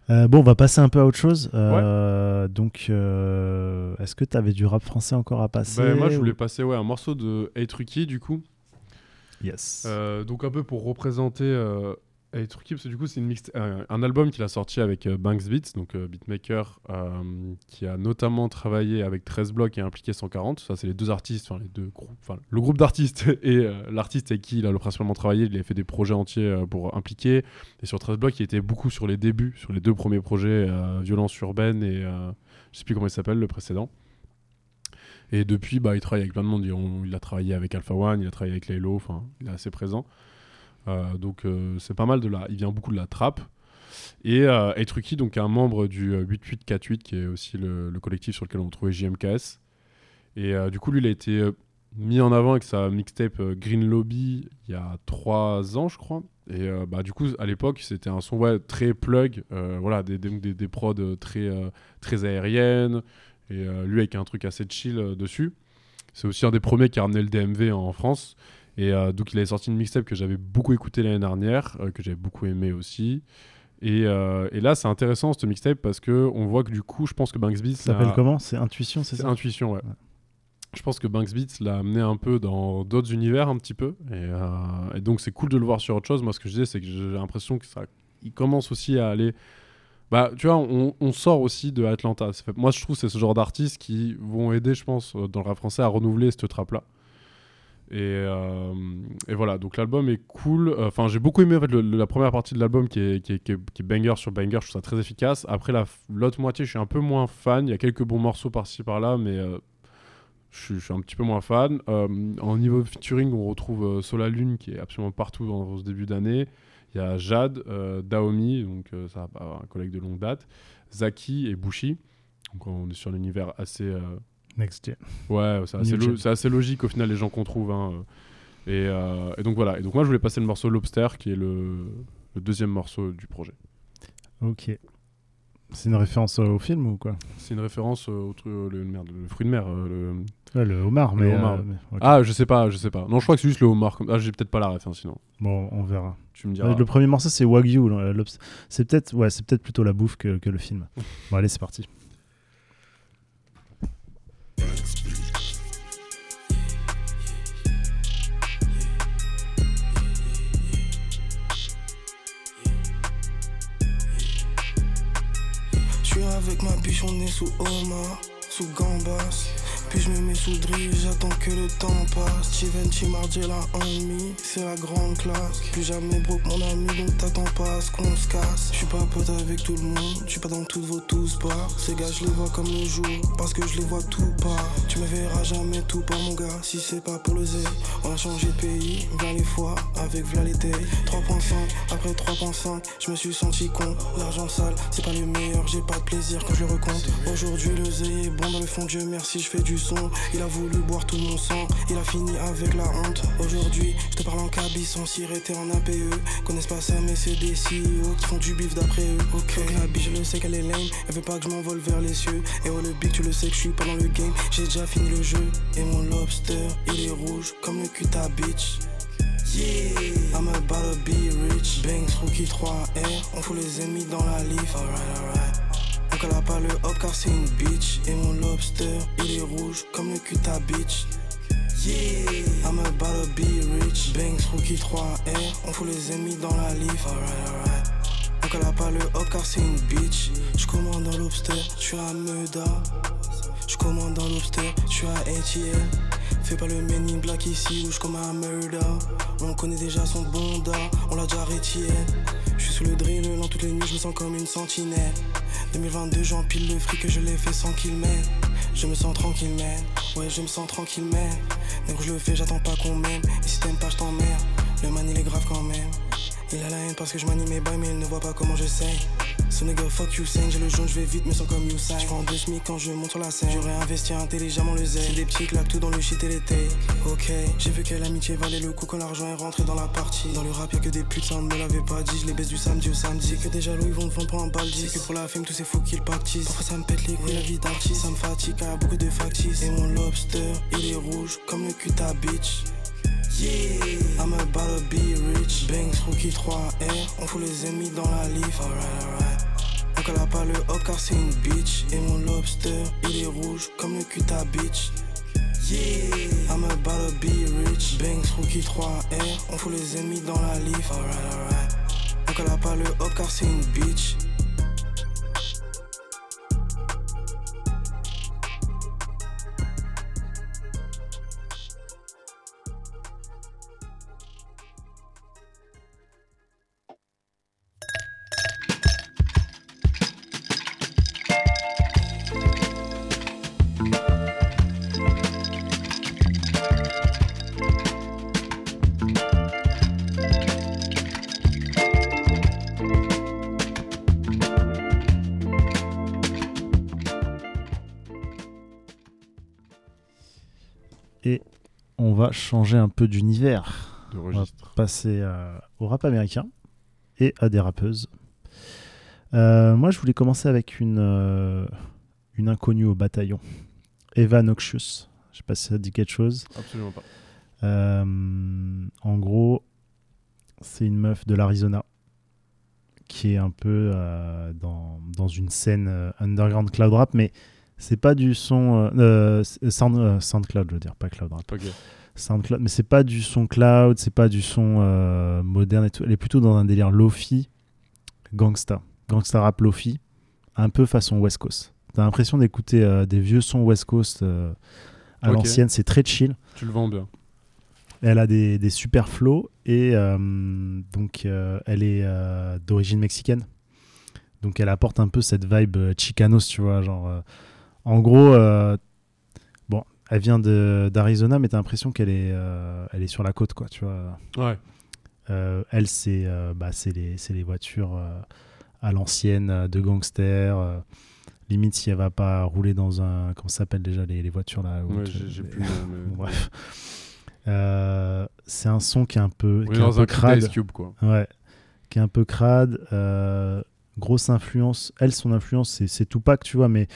Euh, bon, on va passer un peu à autre chose. Euh, Donc, euh, est-ce que tu avais du rap français encore à passer Ben, moi, je voulais ou- passer ouais, un morceau de Hey Trucky, du coup. Yes. Donc un peu pour représenter euh, Trucky, parce que du coup c'est mixte- un, album qu'il a sorti avec euh, Banks Beats, donc euh, beatmaker, euh, qui a notamment travaillé avec 13 blocs et impliqué 140. Ça c'est les deux artistes, enfin les deux groupes, enfin le groupe d'artistes et euh, l'artiste avec qui il a le principalement travaillé. Il a fait des projets entiers euh, pour impliquer. Et sur 13 blocs, il était beaucoup sur les débuts, sur les deux premiers projets, euh, Violence urbaine et euh, je sais plus comment il s'appelle le précédent. Et depuis, bah, il travaille avec plein de monde. Il, on- il a travaillé avec Alpha One, il a travaillé avec Laylo, enfin, il est assez présent. Euh, donc, euh, c'est pas mal de la. Il vient beaucoup de la trappe. Et, euh, et donc un membre du euh, 8848, qui est aussi le, le collectif sur lequel on trouvait JMKS. Et euh, du coup, lui, il a été euh, mis en avant avec sa mixtape euh, Green Lobby il y a trois ans, je crois. Et euh, bah, du coup, à l'époque, c'était un son ouais, très plug, euh, voilà, des, des, des, des prods euh, très, euh, très aériennes, et euh, lui avec un truc assez chill euh, dessus. C'est aussi un des premiers qui a ramené le DMV en France. Et euh, donc, il avait sorti une mixtape que j'avais beaucoup écouté l'année dernière, euh, que j'avais beaucoup aimé aussi. Et, euh, et là, c'est intéressant cette mixtape parce que on voit que du coup, je pense que Banks Beats Ça s'appelle comment? C'est Intuition, c'est ça? Intuition, ouais. Ouais. Je pense que Banks Beats l'a amené un peu dans d'autres univers un petit peu. Et, et donc c'est cool de le voir sur autre chose. Moi ce que je disais c'est que j'ai l'impression que ça il commence aussi à aller... Bah tu vois, on, on sort aussi de Atlanta. Moi je trouve que c'est ce genre d'artistes qui vont aider je pense dans le rap français à renouveler cette trappe-là. Et, euh, et voilà, donc l'album est cool. Enfin, j'ai beaucoup aimé en fait, la première partie de l'album qui est, banger sur banger. Je trouve ça très efficace. Après, l'autre moitié, je suis un peu moins fan. Il y a quelques bons morceaux par-ci par-là, mais euh, je, suis- un petit peu moins fan. Euh, en niveau featuring, on retrouve Sola Lune qui est absolument partout dans, ce début d'année. Il y a Jade, Daomi, donc ça, un collègue de longue date, Zaki et Bushi. Donc on est sur l'univers assez. Next Gen. Ouais, c'est assez, lo- logique au final les gens qu'on trouve. hein, euh. Et, euh, et donc voilà. Et donc moi je voulais passer le morceau Lobster qui est le, le deuxième morceau du projet. Ok. C'est une référence au film ou quoi? C'est une référence euh, au tru- euh, le, merde, le fruit de mer. le- Ouais, Le homard, Le mais. homard. euh, mais- ok. Ah je sais pas, je sais pas. Non je crois que c'est juste le homard. comme- Ah j'ai peut-être pas la ref hein, sinon. Bon, on verra. Tu me diras. Le premier morceau, c'est Wagyu. C'est peut-être ouais, peut-être plutôt la bouffe que, que le film. Bon, allez, c'est parti. Avec ma biche, on est sous Omar, sous Gambas. Puis je me mets sous j'attends que le temps passe. Steven Mardi la ennemi, c'est la grande classe. Plus jamais broke mon ami, donc t'attends pas à ce qu'on se casse. Je suis pas pote avec tout le monde, je suis pas dans toutes vos tous pas. Ces gars, je les vois comme le jour, parce que je les vois tout pas. Tu me verras jamais tout par mon gars, si c'est pas pour le zé. On a changé de pays, v'là les fois, avec v'là l'été. 3.5, après 3.5, je me suis senti con. L'argent sale, c'est pas le meilleur, j'ai pas de plaisir quand je le recompte. Aujourd'hui, le zé est bon dans le fond, Dieu merci, je fais du Il a voulu boire tout mon sang, il a fini avec la honte. Aujourd'hui, je te parle en cabis sans sireter en APE. Connaissent pas ça, mais c'est des CEO qui font du bif d'après eux. Ok, la biche, je le sais qu'elle est lame, elle veut pas que je m'envole vers les cieux. Et oh, le big, tu le sais que je suis pas dans le game, j'ai déjà fini le jeu. Et mon lobster, il est rouge comme le cul ta bitch. Yeah, I'm about to be rich. Banks, Rookie 3R, on fout les ennemis dans la leaf. Alright, alright. On cala pas le hop car c'est une bitch. Et mon lobster, il est rouge comme le cul ta bitch. Yeah, I'm about to be rich. Banks, Rookie 3R, on fout les ennemis dans la leaf. Alright, alright. On cala pas le hop car c'est une bitch. J'commande dans lobster, j'suis à Meda. J'commande dans lobster, j'suis à ATL. Fais pas le men in black ici ou j'commets un murder. On connaît déjà son bonda, on l'a déjà retiré. J'suis sous le drill, lent toutes les nuits, je me sens comme une sentinelle. 2022, j'empile le fric que je l'ai fait sans qu'il m'aide. Je me sens tranquille, man. Ouais, je me sens tranquille, man. Que je le fais, j'attends pas qu'on m'aime. Et si t'aimes pas, je t'emmerde. Le man, il est grave quand même. Il a la haine parce que je manie mes mais il ne voit pas comment j'essaye. Ce nigga fuck you saying, j'ai le jaune, je vais vite, me sens comme Usain. Je vends deux SMIC quand je monte sur la scène. J'aurais investi intelligemment le zèle. C'est des petits claques tout dans le shit et takes. Ok, j'ai vu que l'amitié valait le coup quand l'argent est rentré dans la partie. Dans le rap, que des putes, ça me l'avait pas dit. Je les baisse du samedi au samedi. Que des jaloux, ils vont te vendre pour un baldi. C'est que pour la femme, tous ces fous qu'ils pactisent. Parfois ça me pète les couilles, la vie d'artiste. Ça me fatigue, a beaucoup de factices. Et mon lobster, il est rouge comme le cul ta bitch. Yeah, I'm about to be rich. Banks, Rookie 3R, on fout les ennemis dans la leaf. Alright, alright. On cala pas le hop car c'est une bitch. Et mon lobster, il est rouge comme le cul ta bitch. Yeah, I'm about to be rich. Banks, Rookie 3R, on fout les ennemis dans la leaf. Alright, alright. On cala pas le hop car c'est une bitch. Va changer un peu d'univers. De On va registre. passer euh, au rap américain et à des rappeuses. Euh, moi, je voulais commencer avec une, euh, une inconnue au bataillon, Eva Noxious. Je sais pas si ça dit quelque chose. Absolument pas. Euh, en gros, c'est une meuf de l'Arizona qui est un peu dans, dans une scène underground cloud rap, mais c'est pas du son sound, SoundCloud, je veux dire, pas cloud rap. SoundCloud, mais c'est pas du son cloud, c'est pas du son euh, moderne et tout. Elle est plutôt dans un délire lofi, gangsta, gangsta rap lofi, un peu façon West Coast. T'as l'impression d'écouter euh, des vieux sons West Coast euh, à l'ancienne, c'est très chill. Tu le vends bien. Elle a des, des super flows et donc elle est d'origine mexicaine. Donc elle apporte un peu cette vibe chicanos, tu vois. Genre, en gros, elle vient d'Arizona, mais t'as l'impression qu'elle est, euh, elle est sur la côte, quoi, tu vois. Ouais. Euh, elle, c'est euh, bah, les, les voitures euh, à l'ancienne de gangsters. limite, si elle va pas rouler dans un. Comment ça s'appelle déjà les, les voitures là Ouais, j'ai plus mais- bref. C'est un son qui est un peu, On qui est un dans un clip crade. d'Ice Cube, quoi. Ouais, qui est un peu crade. grosse influence. Elle, son influence, c'est, c'est Tupac, tu vois, mais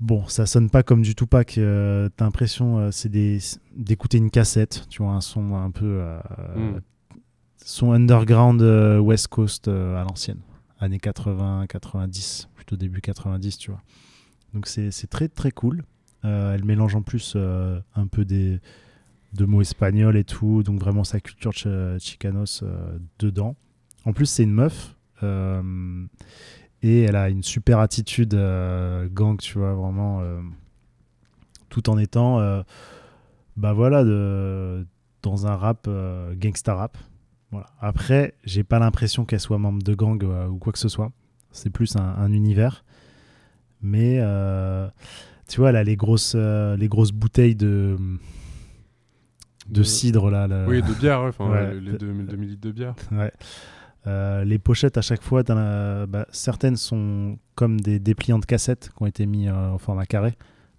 bon, ça sonne pas comme du Tupac. euh, t'as l'impression, euh, c'est des, d'écouter une cassette, tu vois, un son un peu. euh, Mm. Son underground euh, West Coast euh, à l'ancienne, années 80, 90, plutôt début 90, tu vois. Donc c'est, c'est très très cool. Elle mélange en plus un peu des de mots espagnols et tout, donc vraiment sa culture ch- chicanos dedans. En plus, c'est une meuf et elle a une super attitude euh, gang, tu vois, vraiment, euh, tout en étant, euh, bah voilà, de, dans un rap gangsta rap. Voilà. Après, j'ai pas l'impression qu'elle soit membre de gang ou quoi que ce soit. C'est plus un, un univers. Mais tu vois, elle a les grosses, les grosses bouteilles de, de cidre là. Oui, de bière, ouais, les 2000 2000 litres de bière. Ouais. Euh, les pochettes à chaque fois, bah, certaines sont comme des dépliants de cassettes qui ont été mis euh, en format carré.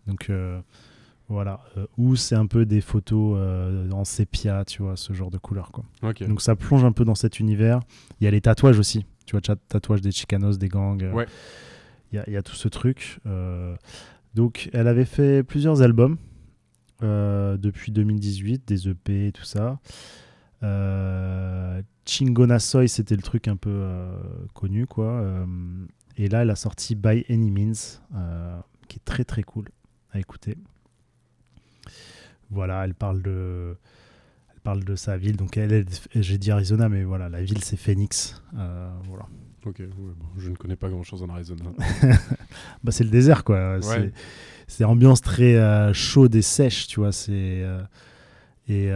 Donc euh, voilà. Euh, ou c'est un peu des photos euh, en sépia, tu vois, ce genre de couleur. Quoi. Donc ça plonge un peu dans cet univers. Il y a les tatouages aussi. Tu vois, tatouages des chicanos, des gangs. euh, Ouais. Il y, a- il y a tout ce truc. Euh, donc elle avait fait plusieurs albums euh, depuis 2018, des EP et tout ça. Euh, Chingona Soy, c'était le truc un peu euh, connu, quoi. Euh, et là, elle a sorti By Any Means, euh, qui est très très cool à écouter. Voilà, elle parle de, elle parle de sa ville. Donc elle, j'ai dit Arizona, mais voilà, la ville c'est Phoenix. Voilà. Ok, ouais, bon, je ne connais pas grand chose en Arizona. Bah, c'est le désert, quoi. C'est- C'est ambiance très chaude et sèche, tu vois. C'est et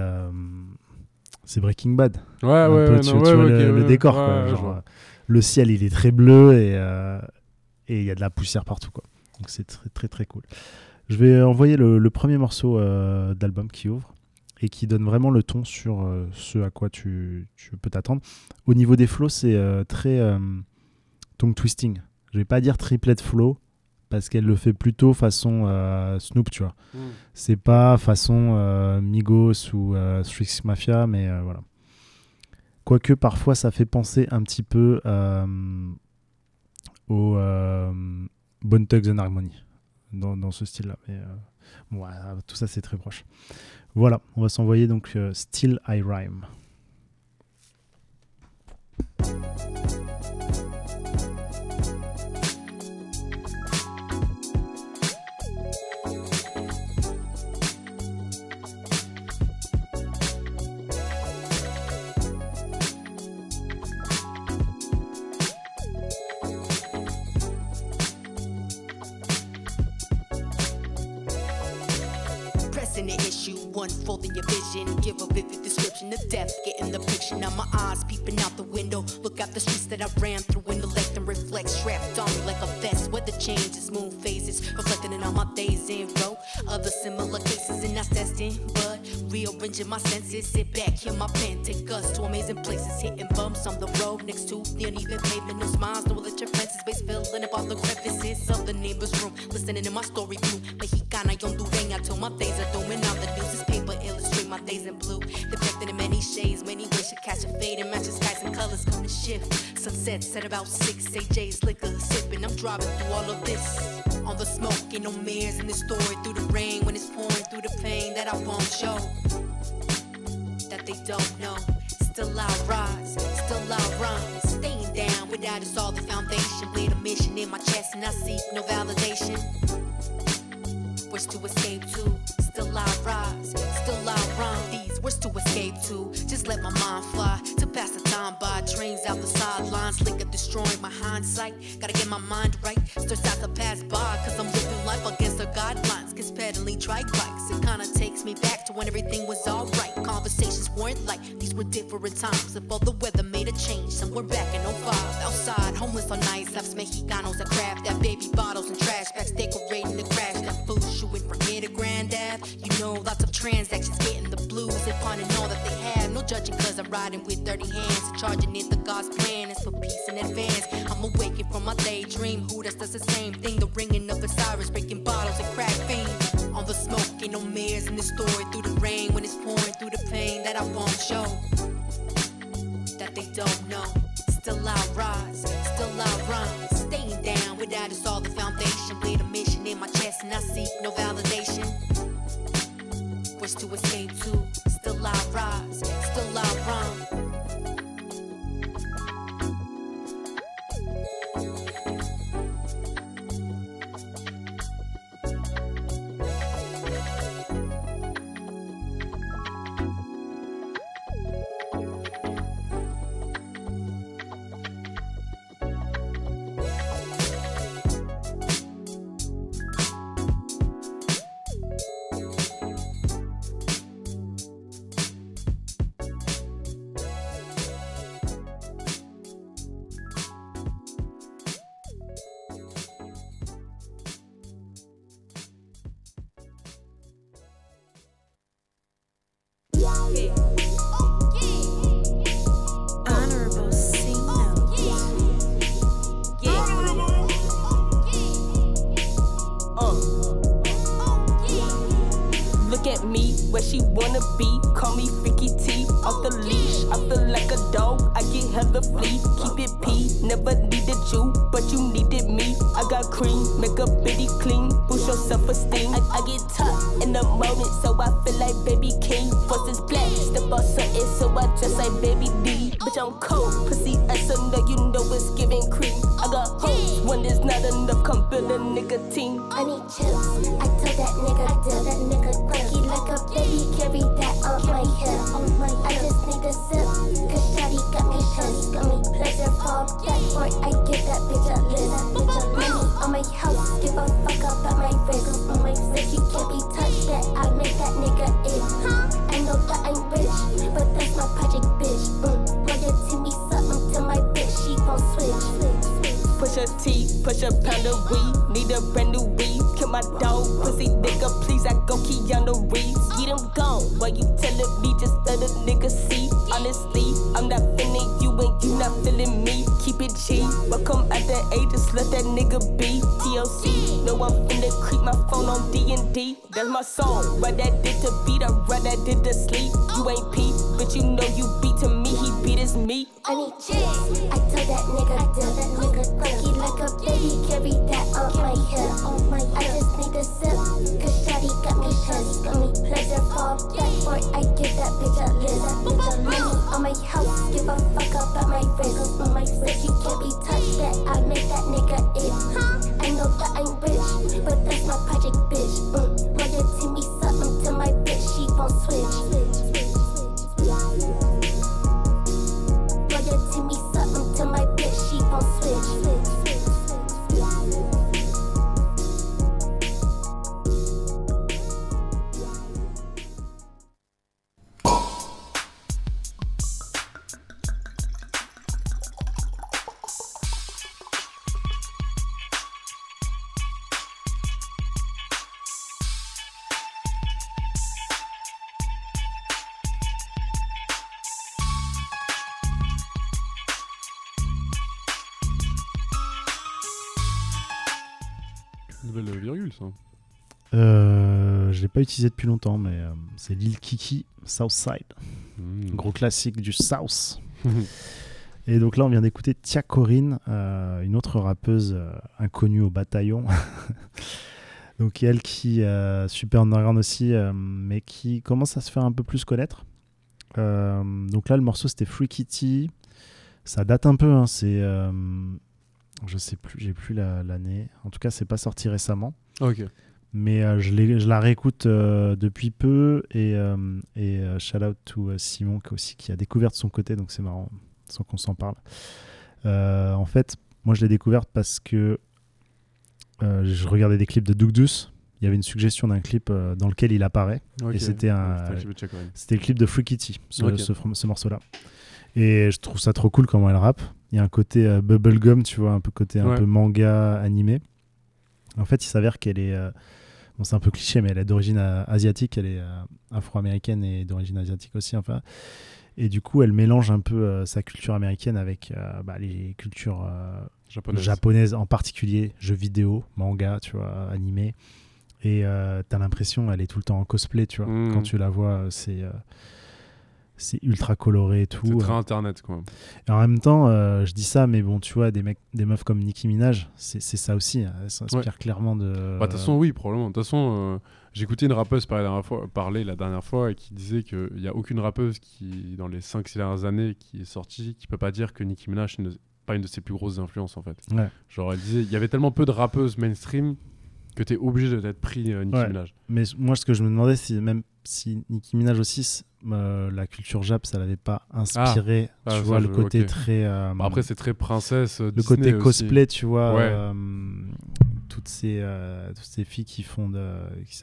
c'est Breaking Bad. Ouais, un ouais, peu, ouais, tu, non, tu ouais, vois le, décor, ouais, quoi. Genre, le ciel, il est très bleu et euh, et il y a de la poussière partout, quoi. Donc c'est très très très cool. Je vais envoyer le, le premier morceau euh, d'album qui ouvre et qui donne vraiment le ton sur euh, ce à quoi tu, tu peux t'attendre. Au niveau des flows, c'est très tongue twisting. Je vais pas dire triplet flow parce qu'elle le fait plutôt façon euh, Snoop, tu vois. Mm. C'est pas façon euh, Migos ou euh, Street Mafia, mais euh, voilà. Quoique parfois ça fait penser un petit peu au Bone Thugs and Harmony dans, dans ce style-là. Mais bon, ouais, tout ça c'est très proche. Voilà, on va s'envoyer donc Still I Rhyme. Unfolding your vision. Give a vivid description of death, getting the picture. Now my eyes peeping out the window. Look out the streets that I ran through. Intellect and reflect, strapped on me like a vest. Weather changes, moon phases, reflecting in all my days in row. Other similar cases, and that's destined. But rearranging my senses, sit back, hear my pen, take us to amazing places. Hitting bumps on the road next to the uneven pavement. No smiles, no electric fences, base filling up all the crevices of the neighbor's room. Listening to my story, blue. Mexicana y hondureña till my days are doing phase in blue. Depicted in many shades, many ways to catch a fade and match the skies and colors gonna shift. Sunset set about six, AJ's liquor sipping. I'm driving through all of this. All the smoke and no mirrors in the story through the rain when it's pouring through the pain that I won't show. That they don't know. Still I rise, still I rhyme. Staying down without us all the foundation. Bleed a mission in my chest and I seek no validation. Wish to escape to, still I rise, still I rhyme. These words to escape to, just let my mind fly. To pass the time by, trains out the sidelines, liquor destroying my hindsight. Gotta get my mind right, starts out to pass by, cause I'm living life against the guidelines. Cause pedaling trike bikes, it kinda takes me back to when everything was alright. Conversations weren't like these were different times. If all the weather made a change, somewhere back in 05. Outside, homeless on nights, left Mexicanos that craft that baby bottles and trash bags decorating the lots of transactions getting the blues. They pawning all that they have. No judging cause I'm riding with dirty hands. Charging it the God's plan is for peace in advance. I'm awakened from my daydream. Who does does the same thing? The ringing of the sirens, breaking bottles and crack fiends. All the smoke, ain't no mirrors in the story. Through the rain, when it's pouring through the pain that I won't show. That they don't know. Still I rise, still I rhyme. Staying down without it's all the foundation. With a mission in my chest and I seek no validation. Wish to escape to, still I rise, still Call me Freaky T. Off the leash, I feel like a dog. I get hella flea. Keep it P. Never needed you, but you needed me. I got cream, make a bitty clean. Boost your self esteem. I, I get tough in the moment, so I feel like baby king. First is black, step on something, so I dress like baby D. Bitch, I'm cold, pussy ass, so know you know it's giving cream. I got hoes, when there's not enough, come build a nigga team. I need chips. No creep my phone on D and D. That's my song. Write that did to beat, I write that did to sleep. You ain't Pete, but you know you beat to me. He beat is me. I need chips. I tell that nigga, I tell that nigga, cranky like a baby, carry that on my hip. On my I just need a sip, cause Shawty got me pissed, got me pleasure fall back for. I give that bitch a list. Money on my house, pas utilisé depuis longtemps, mais euh, c'est Lil Kiki, Southside. Mm. Gros classique du South. Et donc là, on vient d'écouter Tia Corinne, euh, une autre rappeuse euh, inconnue au bataillon. donc elle qui euh, super underground aussi, mais qui commence à se faire un peu plus connaître. Donc là, le morceau c'était Free Kitty. Ça date un peu, hein, c'est, je sais plus, j'ai plus la- l'année. En tout cas, c'est pas sorti récemment. Ok. Mais euh, je, la réécoute euh, depuis peu et, euh, et shout out to Simon qui, aussi, qui a découvert de son côté, donc c'est marrant sans qu'on s'en parle. En fait, moi je l'ai découverte parce que je regardais des clips de Doug Douce. Il y avait une suggestion d'un clip dans lequel il apparaît et c'était un, C'était le clip de Free Kitty, ce, ce, ce morceau-là. Et je trouve ça trop cool comment elle rappe. Il y a un côté bubblegum, tu vois, un peu côté un Ouais. peu manga animé. En fait, il s'avère qu'elle est. bon, c'est un peu cliché, mais elle est d'origine euh, asiatique. Elle est euh, afro-américaine et d'origine asiatique aussi, enfin. Et du coup, elle mélange un peu euh, sa culture américaine avec euh, bah, les cultures euh, Japonaise. japonaises, en particulier jeux vidéo, manga, tu vois, animé. Et euh, t'as l'impression, elle est tout le temps en cosplay, tu vois. Mm. Quand tu la vois, c'est c'est ultra coloré et tout. C'est très Euh, internet, quoi. et en même temps, euh, je dis ça, mais bon, tu vois, des mecs, des meufs comme Nicki Minaj, c'est ça aussi. hein. Elle s'inspire Ouais. clairement de. Bah, de toute façon, oui, probablement. De toute façon, euh, j'ai écouté une rappeuse parler la, dernière fois, parler la dernière fois et qui disait qu'il n'y a aucune rappeuse qui, dans les 5-6 dernières années, qui est sortie, qui peut pas dire que Nicki Minaj n'est pas une de ses plus grosses influences, en fait. Ouais. Genre, elle disait, il y avait tellement peu de rappeuses mainstream que tu es obligé d'être pris euh, Nicki Ouais. Minaj. Mais moi, ce que je me demandais, c'est même si Nicki Minaj aussi, euh, la culture Jap, ça l'avait pas inspiré. Ah, tu ça, vois, le je- côté très. euh, Bah, après, c'est très princesse. euh, le Disney côté aussi. cosplay, tu vois. Ouais. toutes, ces, toutes ces filles qui font de, qui,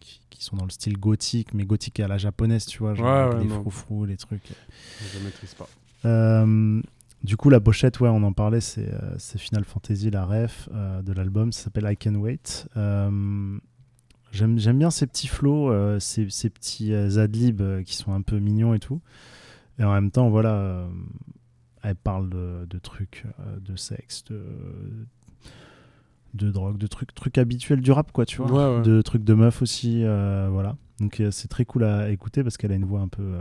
qui, qui sont dans le style gothique, mais gothique à la japonaise, tu vois. Genre Ouais, les froufrous, les trucs. Je maîtrise pas. Du coup, la pochette, ouais, on en parlait, c'est euh, Final Fantasy, la ref euh, de l'album, ça s'appelle I Can Wait. Euh, J'aime bien ces petits flows, euh, ces, ces petits adlibs qui sont un peu mignons et tout. Et en même temps, voilà, elle parle de, de trucs, de sexe, de, de drogue, de trucs, trucs habituels du rap, quoi, tu vois. Ouais, ouais. De trucs de meufs aussi, voilà. Donc c'est très cool à écouter parce qu'elle a une voix un peu.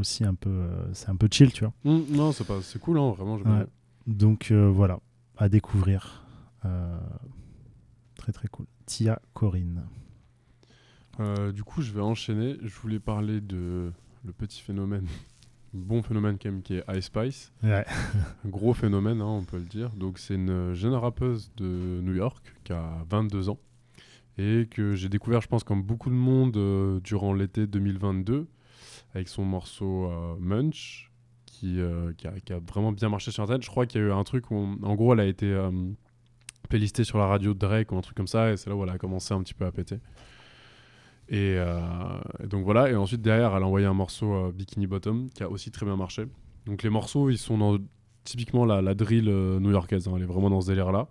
Aussi un peu. euh, c'est un peu chill, tu vois. Hum, non, c'est pas, c'est cool, hein, vraiment. Ouais. Donc euh, voilà, à découvrir. Euh, très très cool. Tia Corinne. Euh, du coup, je vais enchaîner. Je voulais parler de le petit phénomène, bon phénomène quand même, qui est Ice Spice. Ouais. Gros phénomène, hein, on peut le dire. Donc, c'est une jeune rappeuse de New York qui a 22 ans et que j'ai découvert, je pense, comme beaucoup de monde euh, durant l'été 2022 avec son morceau euh, Munch qui, euh, qui, a, qui a vraiment bien marché sur Internet. Je crois qu'il y a eu un truc où, on- en gros, elle a été euh, playlistée sur la radio de Drake ou un truc comme ça et c'est là où elle a commencé un petit peu à péter. Et, et donc voilà, et ensuite derrière, elle a envoyé un morceau Bikini Bottom qui a aussi très bien marché. Donc les morceaux, ils sont dans typiquement la, la drill new-yorkaise, hein, elle est vraiment dans ce délire-là.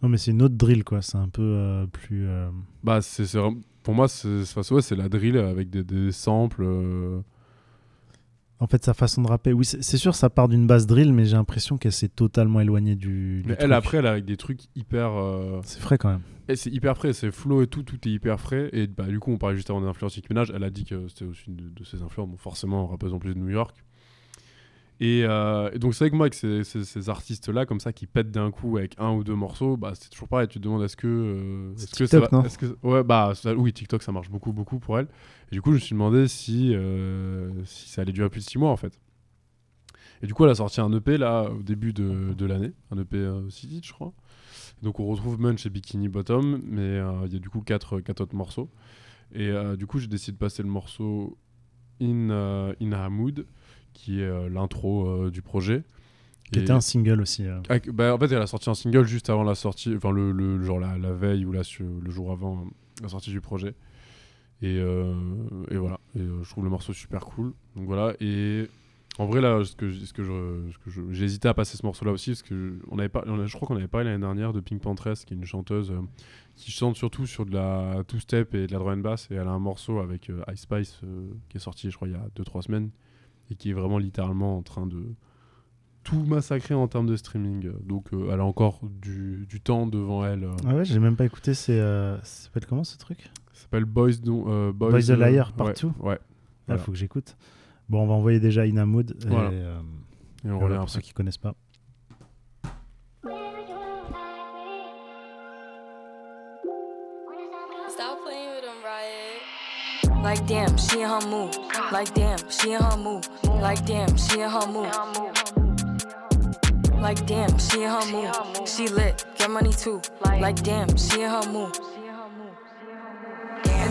Non, mais c'est une autre drill, quoi. C'est un peu euh, plus. euh, Bah, c'est, c'est vraiment- pour moi, c'est, ouais, la drill avec des, des samples. euh, En fait, sa façon de rapper. Oui, c'est sûr, ça part d'une base drill, mais j'ai l'impression qu'elle s'est totalement éloignée du. du Mais elle, après, elle a avec des trucs hyper. euh, C'est frais quand même. Et c'est hyper frais, c'est flow et tout, tout est hyper frais. Et bah, du coup, on parlait juste avant des influences Nicki Minaj. Elle a dit que c'était aussi une de, de ses influences, donc forcément, rappeuse en plus de New York. Et, euh, et donc, c'est vrai que moi, avec ces, ces- ces artistes-là, comme ça, qui pètent d'un coup avec un ou deux morceaux, bah, c'est toujours pareil. Tu te demandes est-ce que. euh, C'est est-ce que ça TikTok, va- non est-ce que, Ouais, bah, ça- oui, TikTok, ça marche beaucoup, beaucoup pour elle. Et du coup, je me suis demandé si, euh, si ça allait durer plus de six mois, en fait. Et du coup, elle a sorti un EP là au début de, de l'année, un EP euh, six titres, je crois. Donc on retrouve Munch et Bikini Bottom, mais il y a du coup quatre, quatre autres morceaux. Et du coup, j'ai décidé de passer le morceau In, In a Mood, qui est euh, l'intro euh, du projet. Qui était un single aussi. euh. Ah, bah, en fait, elle a sorti un single juste avant la sortie, enfin le, le- genre la, la veille ou la, le jour avant la sortie du projet. Et, et voilà, et, je trouve le morceau super cool. Donc voilà, et en vrai là, ce que, ce je, hésité à passer ce morceau-là aussi parce que je, on avait pas, on a- je crois qu'on avait parlé l'année dernière de Pink Pantress, qui est une chanteuse euh, qui chante surtout sur de la two step et de la drum and bass, et elle a un morceau avec euh, Ice Spice euh, qui est sorti, je crois, il y a 2-3 semaines, et qui est vraiment littéralement en train de tout massacrer en termes de streaming. Donc euh, elle a encore du, du temps devant elle. Ah ouais, j'ai même pas écouté. C'est. Ça s'appelle comment ce truc? Ça s'appelle Boys, euh, Boys a euh, Liar ouais, partout Ouais. Ah, Voilà. faut que j'écoute. Bon, on va envoyer déjà Inamood. et, Voilà. euh, Et on Voilà, revient pour ceux qui connaissent pas. Stop playing with them, Riot. Like damn, she in her mood. Like damn, she in her mood. Like damn, she in her mood. Like damn, she in her mood. She lit, get money too. Like damn, she in her mood.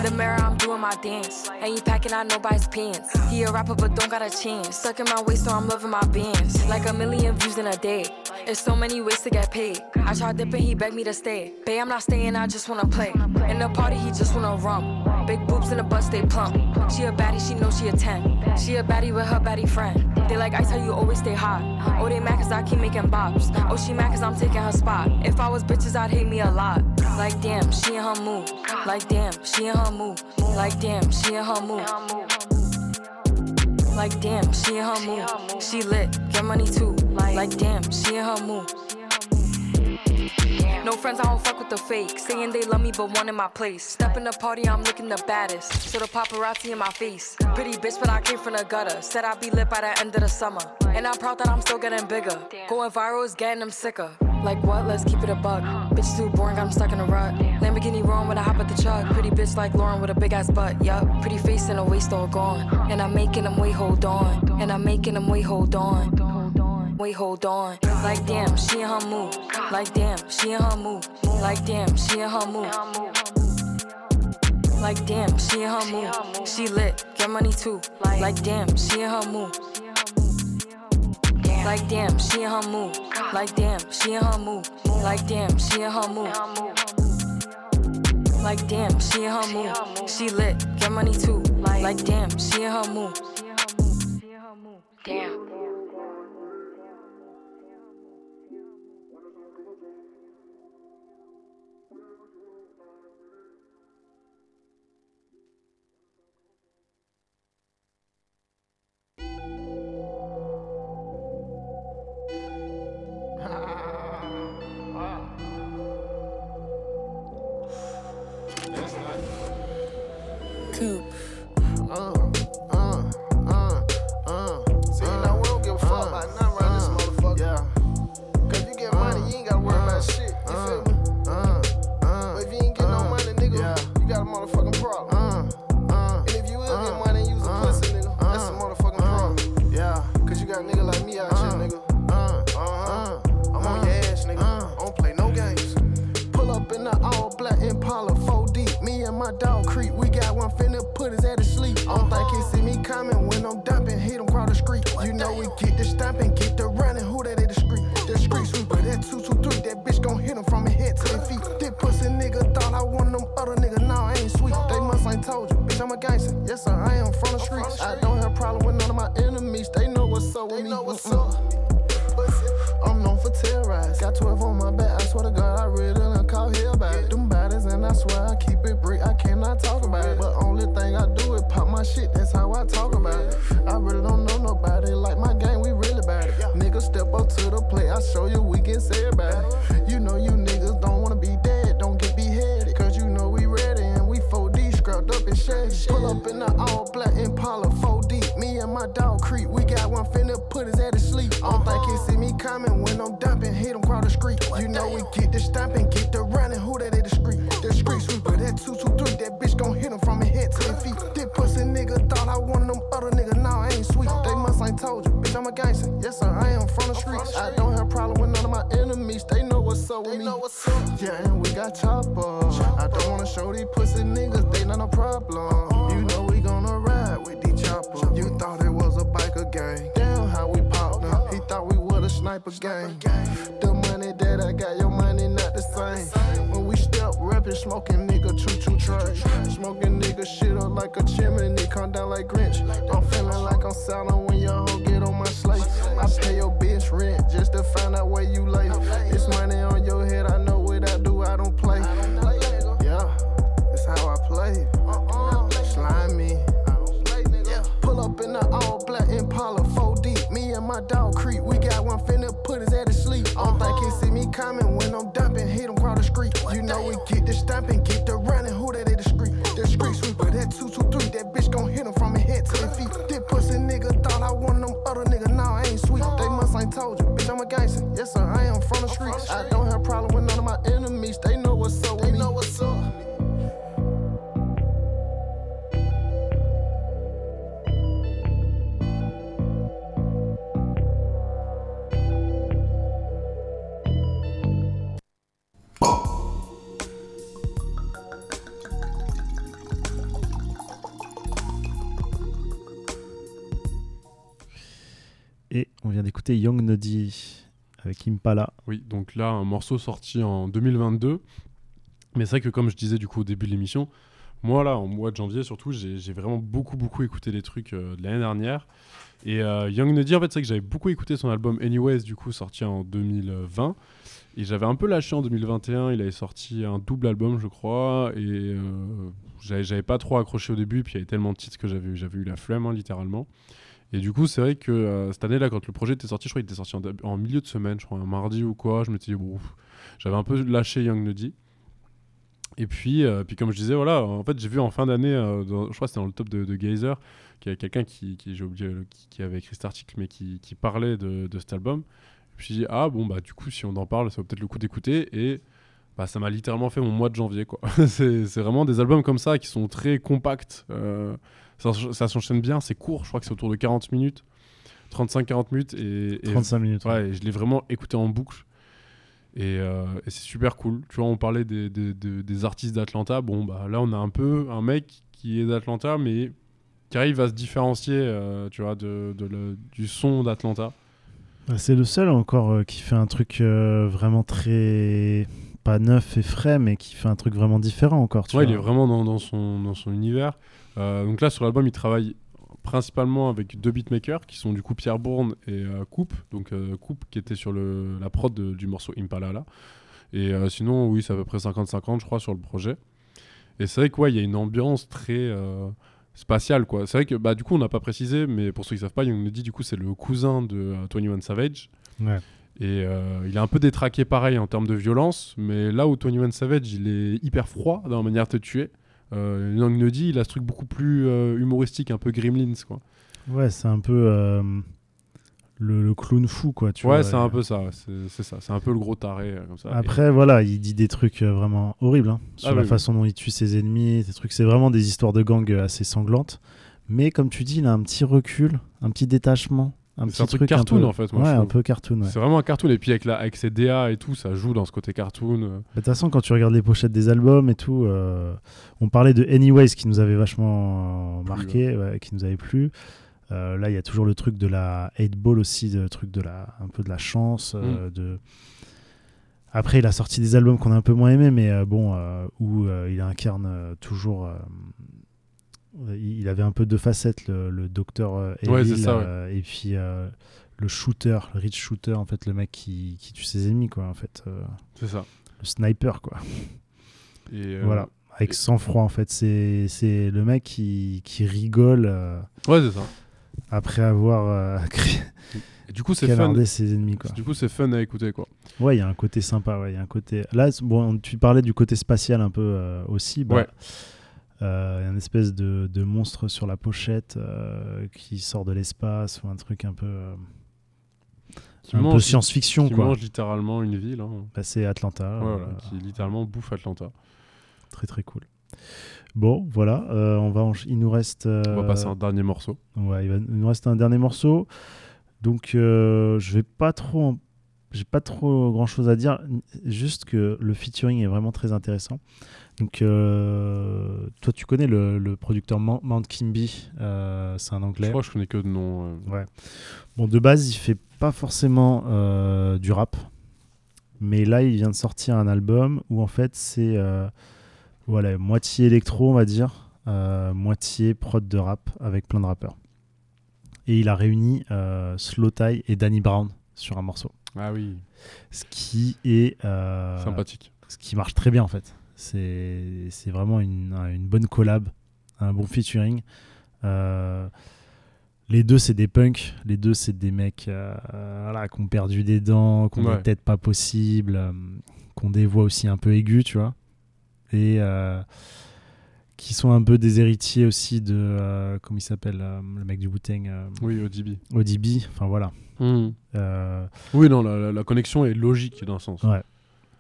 In the mirror, I'm doing my dance. Ain't you packing out nobody's pants. He a rapper, but don't got a chance. Stuck in my waist, so I'm loving my bands. Like a million views in a day. There's so many ways to get paid. I tried dipping, he begged me to stay. Babe, I'm not staying, I just wanna play. In the party, he just wanna rum. Big boobs in the bus, they plump. She a baddie, she know she a 10. She a baddie with her baddie friend. They like ice, how you always stay hot. Oh, they mad cause I keep making bops. Oh, she mad cause I'm taking her spot. If I was bitches, I'd hate me a lot. Like damn, she in her mood. Like damn, she in her mood. Like damn, she in her mood. Like damn, she in her mood. She lit, get money too. Like damn, she in her mood. No friends, I don't fuck with the fake. Saying they love me, but one in my place. Step in the party, I'm looking the baddest. So the paparazzi in my face. Pretty bitch, but I came from the gutter. Said I'd be lit by the end of the summer. And I'm proud that I'm still getting bigger. Going viral is getting them sicker. Like what? Let's keep it a buck. Bitch too boring, I'm stuck in a rut. Lamborghini wrong when I hop at the truck. Pretty bitch like Lauren with a big ass butt. Yup, pretty face and a waist all gone. And I'm making them wait, hold on. And I'm making them wait, hold on. Wait, hold on. Like damn, she in her mood. Like damn, she in her mood. Like damn, she in her mood. Like damn, she in her mood. She lit, get money too. Like damn, she in her mood. Like damn, she in her mood. Like damn, she in her mood. Like damn, she in her mood. Like damn, she in her mood. She lit, get money too. Like damn, she in her mood. Damn. I'm dumping. Hit him cross the street. You know we get the stomping, get Impala. Oui, donc là, un morceau sorti en 2022. Mais c'est vrai que comme je disais du coup au début de l'émission, moi là, en mois de janvier surtout, j'ai vraiment beaucoup beaucoup écouté les trucs euh, de l'année dernière. Et euh, Young Nuddy, en fait, c'est que j'avais beaucoup écouté son album Anyways, du coup, sorti en 2020. Et j'avais un peu lâché en 2021. Il avait sorti un double album, je crois. Et euh, j'avais pas trop accroché au début. Puis il y avait tellement de titres que j'avais j'avais eu la flemme, hein, littéralement. Et du coup, c'est vrai que euh, cette année-là, quand le projet était sorti, je crois qu'il était sorti en, milieu de semaine, je crois, un mardi ou quoi. Je me suis dit, bon, j'avais un peu lâché Young Nuddy. Et puis, euh, puis comme je disais, voilà, en fait, j'ai vu en fin d'année, euh, je crois que c'était dans le top de, de Gazer, qu'il y a quelqu'un qui, j'ai oublié, qui, avait écrit cet article, mais qui, parlait de, cet album. Et puis j'ai dit, ah bon, bah du coup, si on en parle, ça vaut peut-être le coup d'écouter. Et bah, ça m'a littéralement fait mon mois de janvier, quoi. c'est vraiment des albums comme ça qui sont très compacts. Ça, ça s'enchaîne bien, c'est court, je crois que c'est autour de 40 minutes. 35-40 minutes et, et- 35 minutes, ouais, ouais. et je l'ai vraiment écouté en boucle et, euh, et c'est super cool tu vois on parlait des, des, des- des artistes d'Atlanta bon bah là on a un peu un mec qui est d'Atlanta mais qui arrive à se différencier euh, tu vois de, de le- du son d'Atlanta Bah, C'est le seul encore euh, qui fait un truc vraiment très. Pas neuf et frais, mais qui fait un truc vraiment différent encore. Tu ouais il vois. est vraiment dans, dans son, dans son univers Euh, donc là sur l'album il travaille principalement avec deux beatmakers qui sont du coup Pierre Bourne et euh, Coupe donc euh, Coupe qui était sur le, la prod de- du morceau Impala là et euh, sinon oui c'est à peu près 50-50 je crois sur le projet et c'est vrai que ouais il y a une ambiance très euh, spatiale quoi c'est vrai que bah du coup on n'a pas précisé mais pour ceux qui savent pas Young Nuddy du coup c'est le cousin de euh, 21 Savage Ouais. Et euh, il est un peu détraqué pareil en termes de violence, mais là où 21 Savage il est hyper froid dans la manière de te tuer, euh, Young Nuddy il a ce truc beaucoup plus euh, humoristique, un peu Gremlins quoi. Ouais, c'est un peu euh, le, le clown fou, quoi. Tu ouais, c'est un peu ça, c'est ça, c'est un peu le gros taré euh, comme ça. Après, voilà, il dit des trucs vraiment horribles hein, sur Ah la oui, façon dont il tue ses ennemis. Des trucs, c'est vraiment des histoires de gang assez sanglantes. Mais comme tu dis, il a un petit recul, un petit détachement, un C'est petit un truc truc cartoon peu... en fait. Moi, ouais, un peu cartoon. ouais. C'est vraiment un cartoon et puis avec, la, avec ses DA et tout, ça joue dans ce côté cartoon. euh. Bah, De toute façon, quand tu regardes les pochettes des albums et tout, euh, on parlait de Anyways qui nous avait vachement marqué, ouais, qui nous avait plu. Euh, là, il y a toujours le truc de la 8 ball aussi, le truc de la, un peu de la chance. euh, Mm. de... Après, il a sorti des albums qu'on a un peu moins aimés, mais bon, où il incarne toujours. Il avait un peu deux facettes, le, le docteur euh, Ouais, Evil, ouais. euh, et puis euh, le shooter, le rich shooter, en fait, le mec qui, qui tue ses ennemis, quoi, en fait. euh, C'est ça. le sniper, quoi. Et, voilà, avec sang-froid, en fait. C'est le mec qui, qui rigole Ouais, c'est ça. après avoir créé- Et du coup, c'est fun. ses ennemis, quoi. Du coup, c'est fun à écouter quoi. Ouais, il y a un côté sympa, ouais, il y a un côté... Là, bon, tu parlais du côté spatial un peu aussi. Bah, Ouais. Euh, une espèce de, de monstre sur la pochette euh, qui sort de l'espace ou un truc un peu... euh, un peu science-fiction, qui quoi. mange littéralement une ville. hein. Bah, c'est Atlanta. Ouais, euh, voilà, qui littéralement bouffe Atlanta. Très très cool. Bon, voilà, euh, on va il nous reste. On va euh, passer un dernier morceau. Ouais, il, va- il nous reste un dernier morceau. Donc, euh, je vais pas trop. en- J'ai pas trop grand chose à dire, juste que le featuring est vraiment très intéressant. Donc, euh, toi, tu connais le, le producteur Mount Kimby, euh, c'est un anglais. Je crois que je connais que de nom. euh. Ouais. Bon, de base, il fait pas forcément euh, du rap, mais là, il vient de sortir un album où en fait, c'est voilà, moitié électro, on va dire, moitié prod de rap avec plein de rappeurs. Et il a réuni Slow Tie et Danny Brown sur un morceau. Ah oui. Ce qui est euh, Sympathique. Ce qui marche très bien en fait. C'est vraiment une, une bonne collab, un bon featuring. Euh, les deux, c'est des punks. Les deux, c'est des mecs euh, voilà, qui ont perdu des dents, qui ont Ouais. des têtes pas possibles, euh, qui ont des voix aussi un peu aiguës, tu vois. Et qui sont un peu des héritiers aussi de. euh, comment il s'appelle euh, Le mec du Wu-Tang euh, Oui, ODB. ODB. Enfin voilà. Euh, Oui, non, la, la- la connexion est logique d'un sens. Ouais.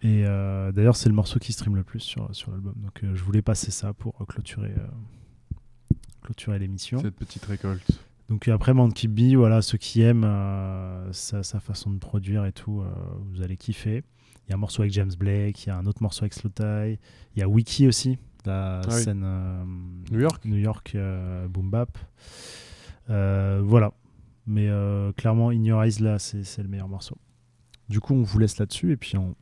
Et d'ailleurs, c'est le morceau qui stream le plus sur, sur l'album. Donc, je voulais passer ça pour clôturer, clôturer l'émission. Cette petite récolte. Donc, après, Monkey B, voilà, ceux qui aiment sa, sa façon de produire et tout, vous allez kiffer. Il y a un morceau avec James Blake, il y a un autre morceau avec Slow Tie, il y a Wiki aussi, la Ah oui. scène euh, New York. New York euh, Boom Bap. Euh, voilà. Mais euh, clairement, In Your Eyes, là, c'est le meilleur morceau. Du coup, on vous laisse là-dessus et puis on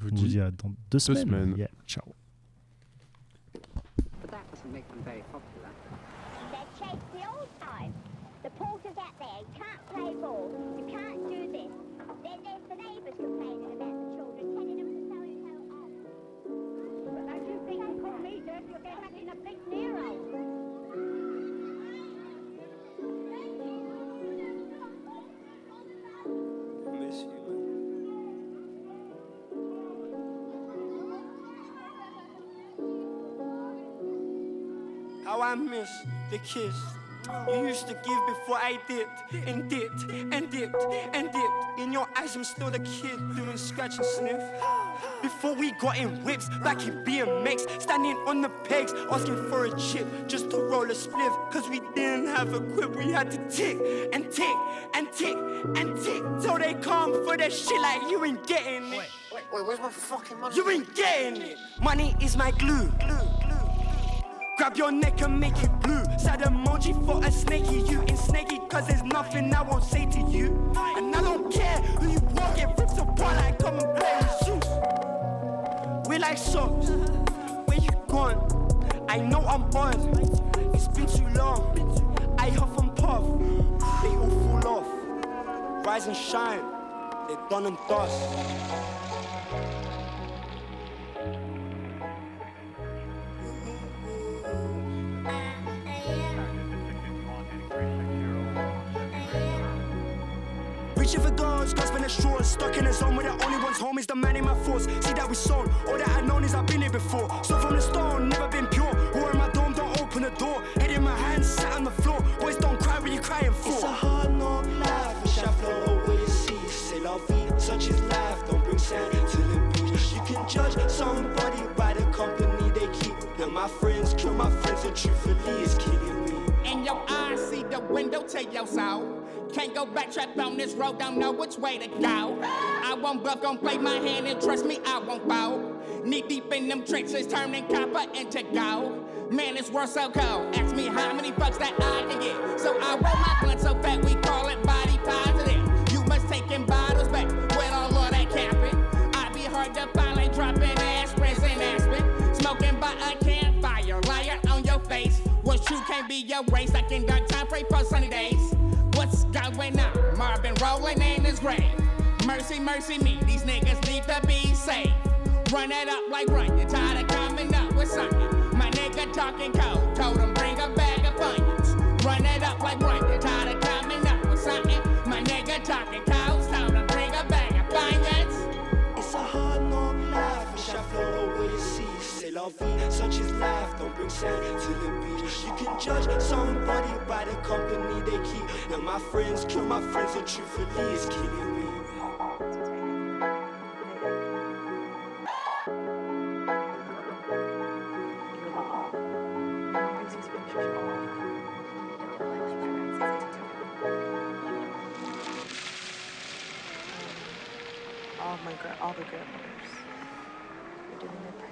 Vous on dit vous dit à dans deux semaines. semaines. Yeah, ciao. I miss the kiss you used to give before I dipped and dipped and dipped and dipped. In your eyes, I'm still the kid doing scratch and sniff. Before we got in whips, back in BMX, standing on the pegs, asking for a chip just to roll a spliff. Cause we didn't have a grip, we had to tick and tick and tick and tick till they come for that shit like you ain't getting it. Wait, wait, where's my fucking money? You ain't getting it. Money is my glue. glue, glue. Grab your neck and make it blue. Sad emoji for a snaky. You ain't snaky, cause there's nothing I won't say to you. And I don't care who you walk it rips apart like come and play with shoes. We like socks. Where you gone? I know I'm buzzed. It's been too long. I huff and puff. They all fall off. Rise and shine. They done and dust. Reaching for goals, grasping at straws. Stuck in a zone where the only one's home is the man in my force. See that we sown. All that I known is I've been here before. So from the stone, never been pure. War in my dome, don't open the door. Head in my hands, sat on the floor. Boys don't cry when you're crying for. It's a hard knock life, wish I float away at sea. C'est la vie, such is life, don't bring sand to the beach. You can judge somebody by the company they keep. Now my friends kill my friends, and truthfully it's killing me. In your eyes, see the window to your soul. Can't go back, trapped on this road, don't know which way to go. I won't bluff, gon' play my hand, and trust me, I won't bow. Knee deep in them trenches, turning copper into gold. Man, it's worth so cold. Ask me how many bucks that I can get. So I roll my blunt so fat, we call it body positive. You must take in bottles back with all of that capping. I be hard to find, like dropping aspirins and aspirin. Smoking by a campfire, liar on your face. What's true can't be your race. I can dark time, pray for sunny days. What's going on? Marvin rolling in his grave. Mercy, mercy me, these niggas need to be saved. Run it up like run, you're tired of coming up with something. My nigga talking cold, told him bring a bag of onions. Run it up like run, you're tired of coming up with something. My nigga talking cold, told him bring a bag of onions. It's a hard knock life, wish I float away at sea. C'est la vie, such is life, sand to the beach. You can judge somebody by the company they keep. Now my friends kill my friends, and truthfully it's killing me. all my all the grandmothers are doing their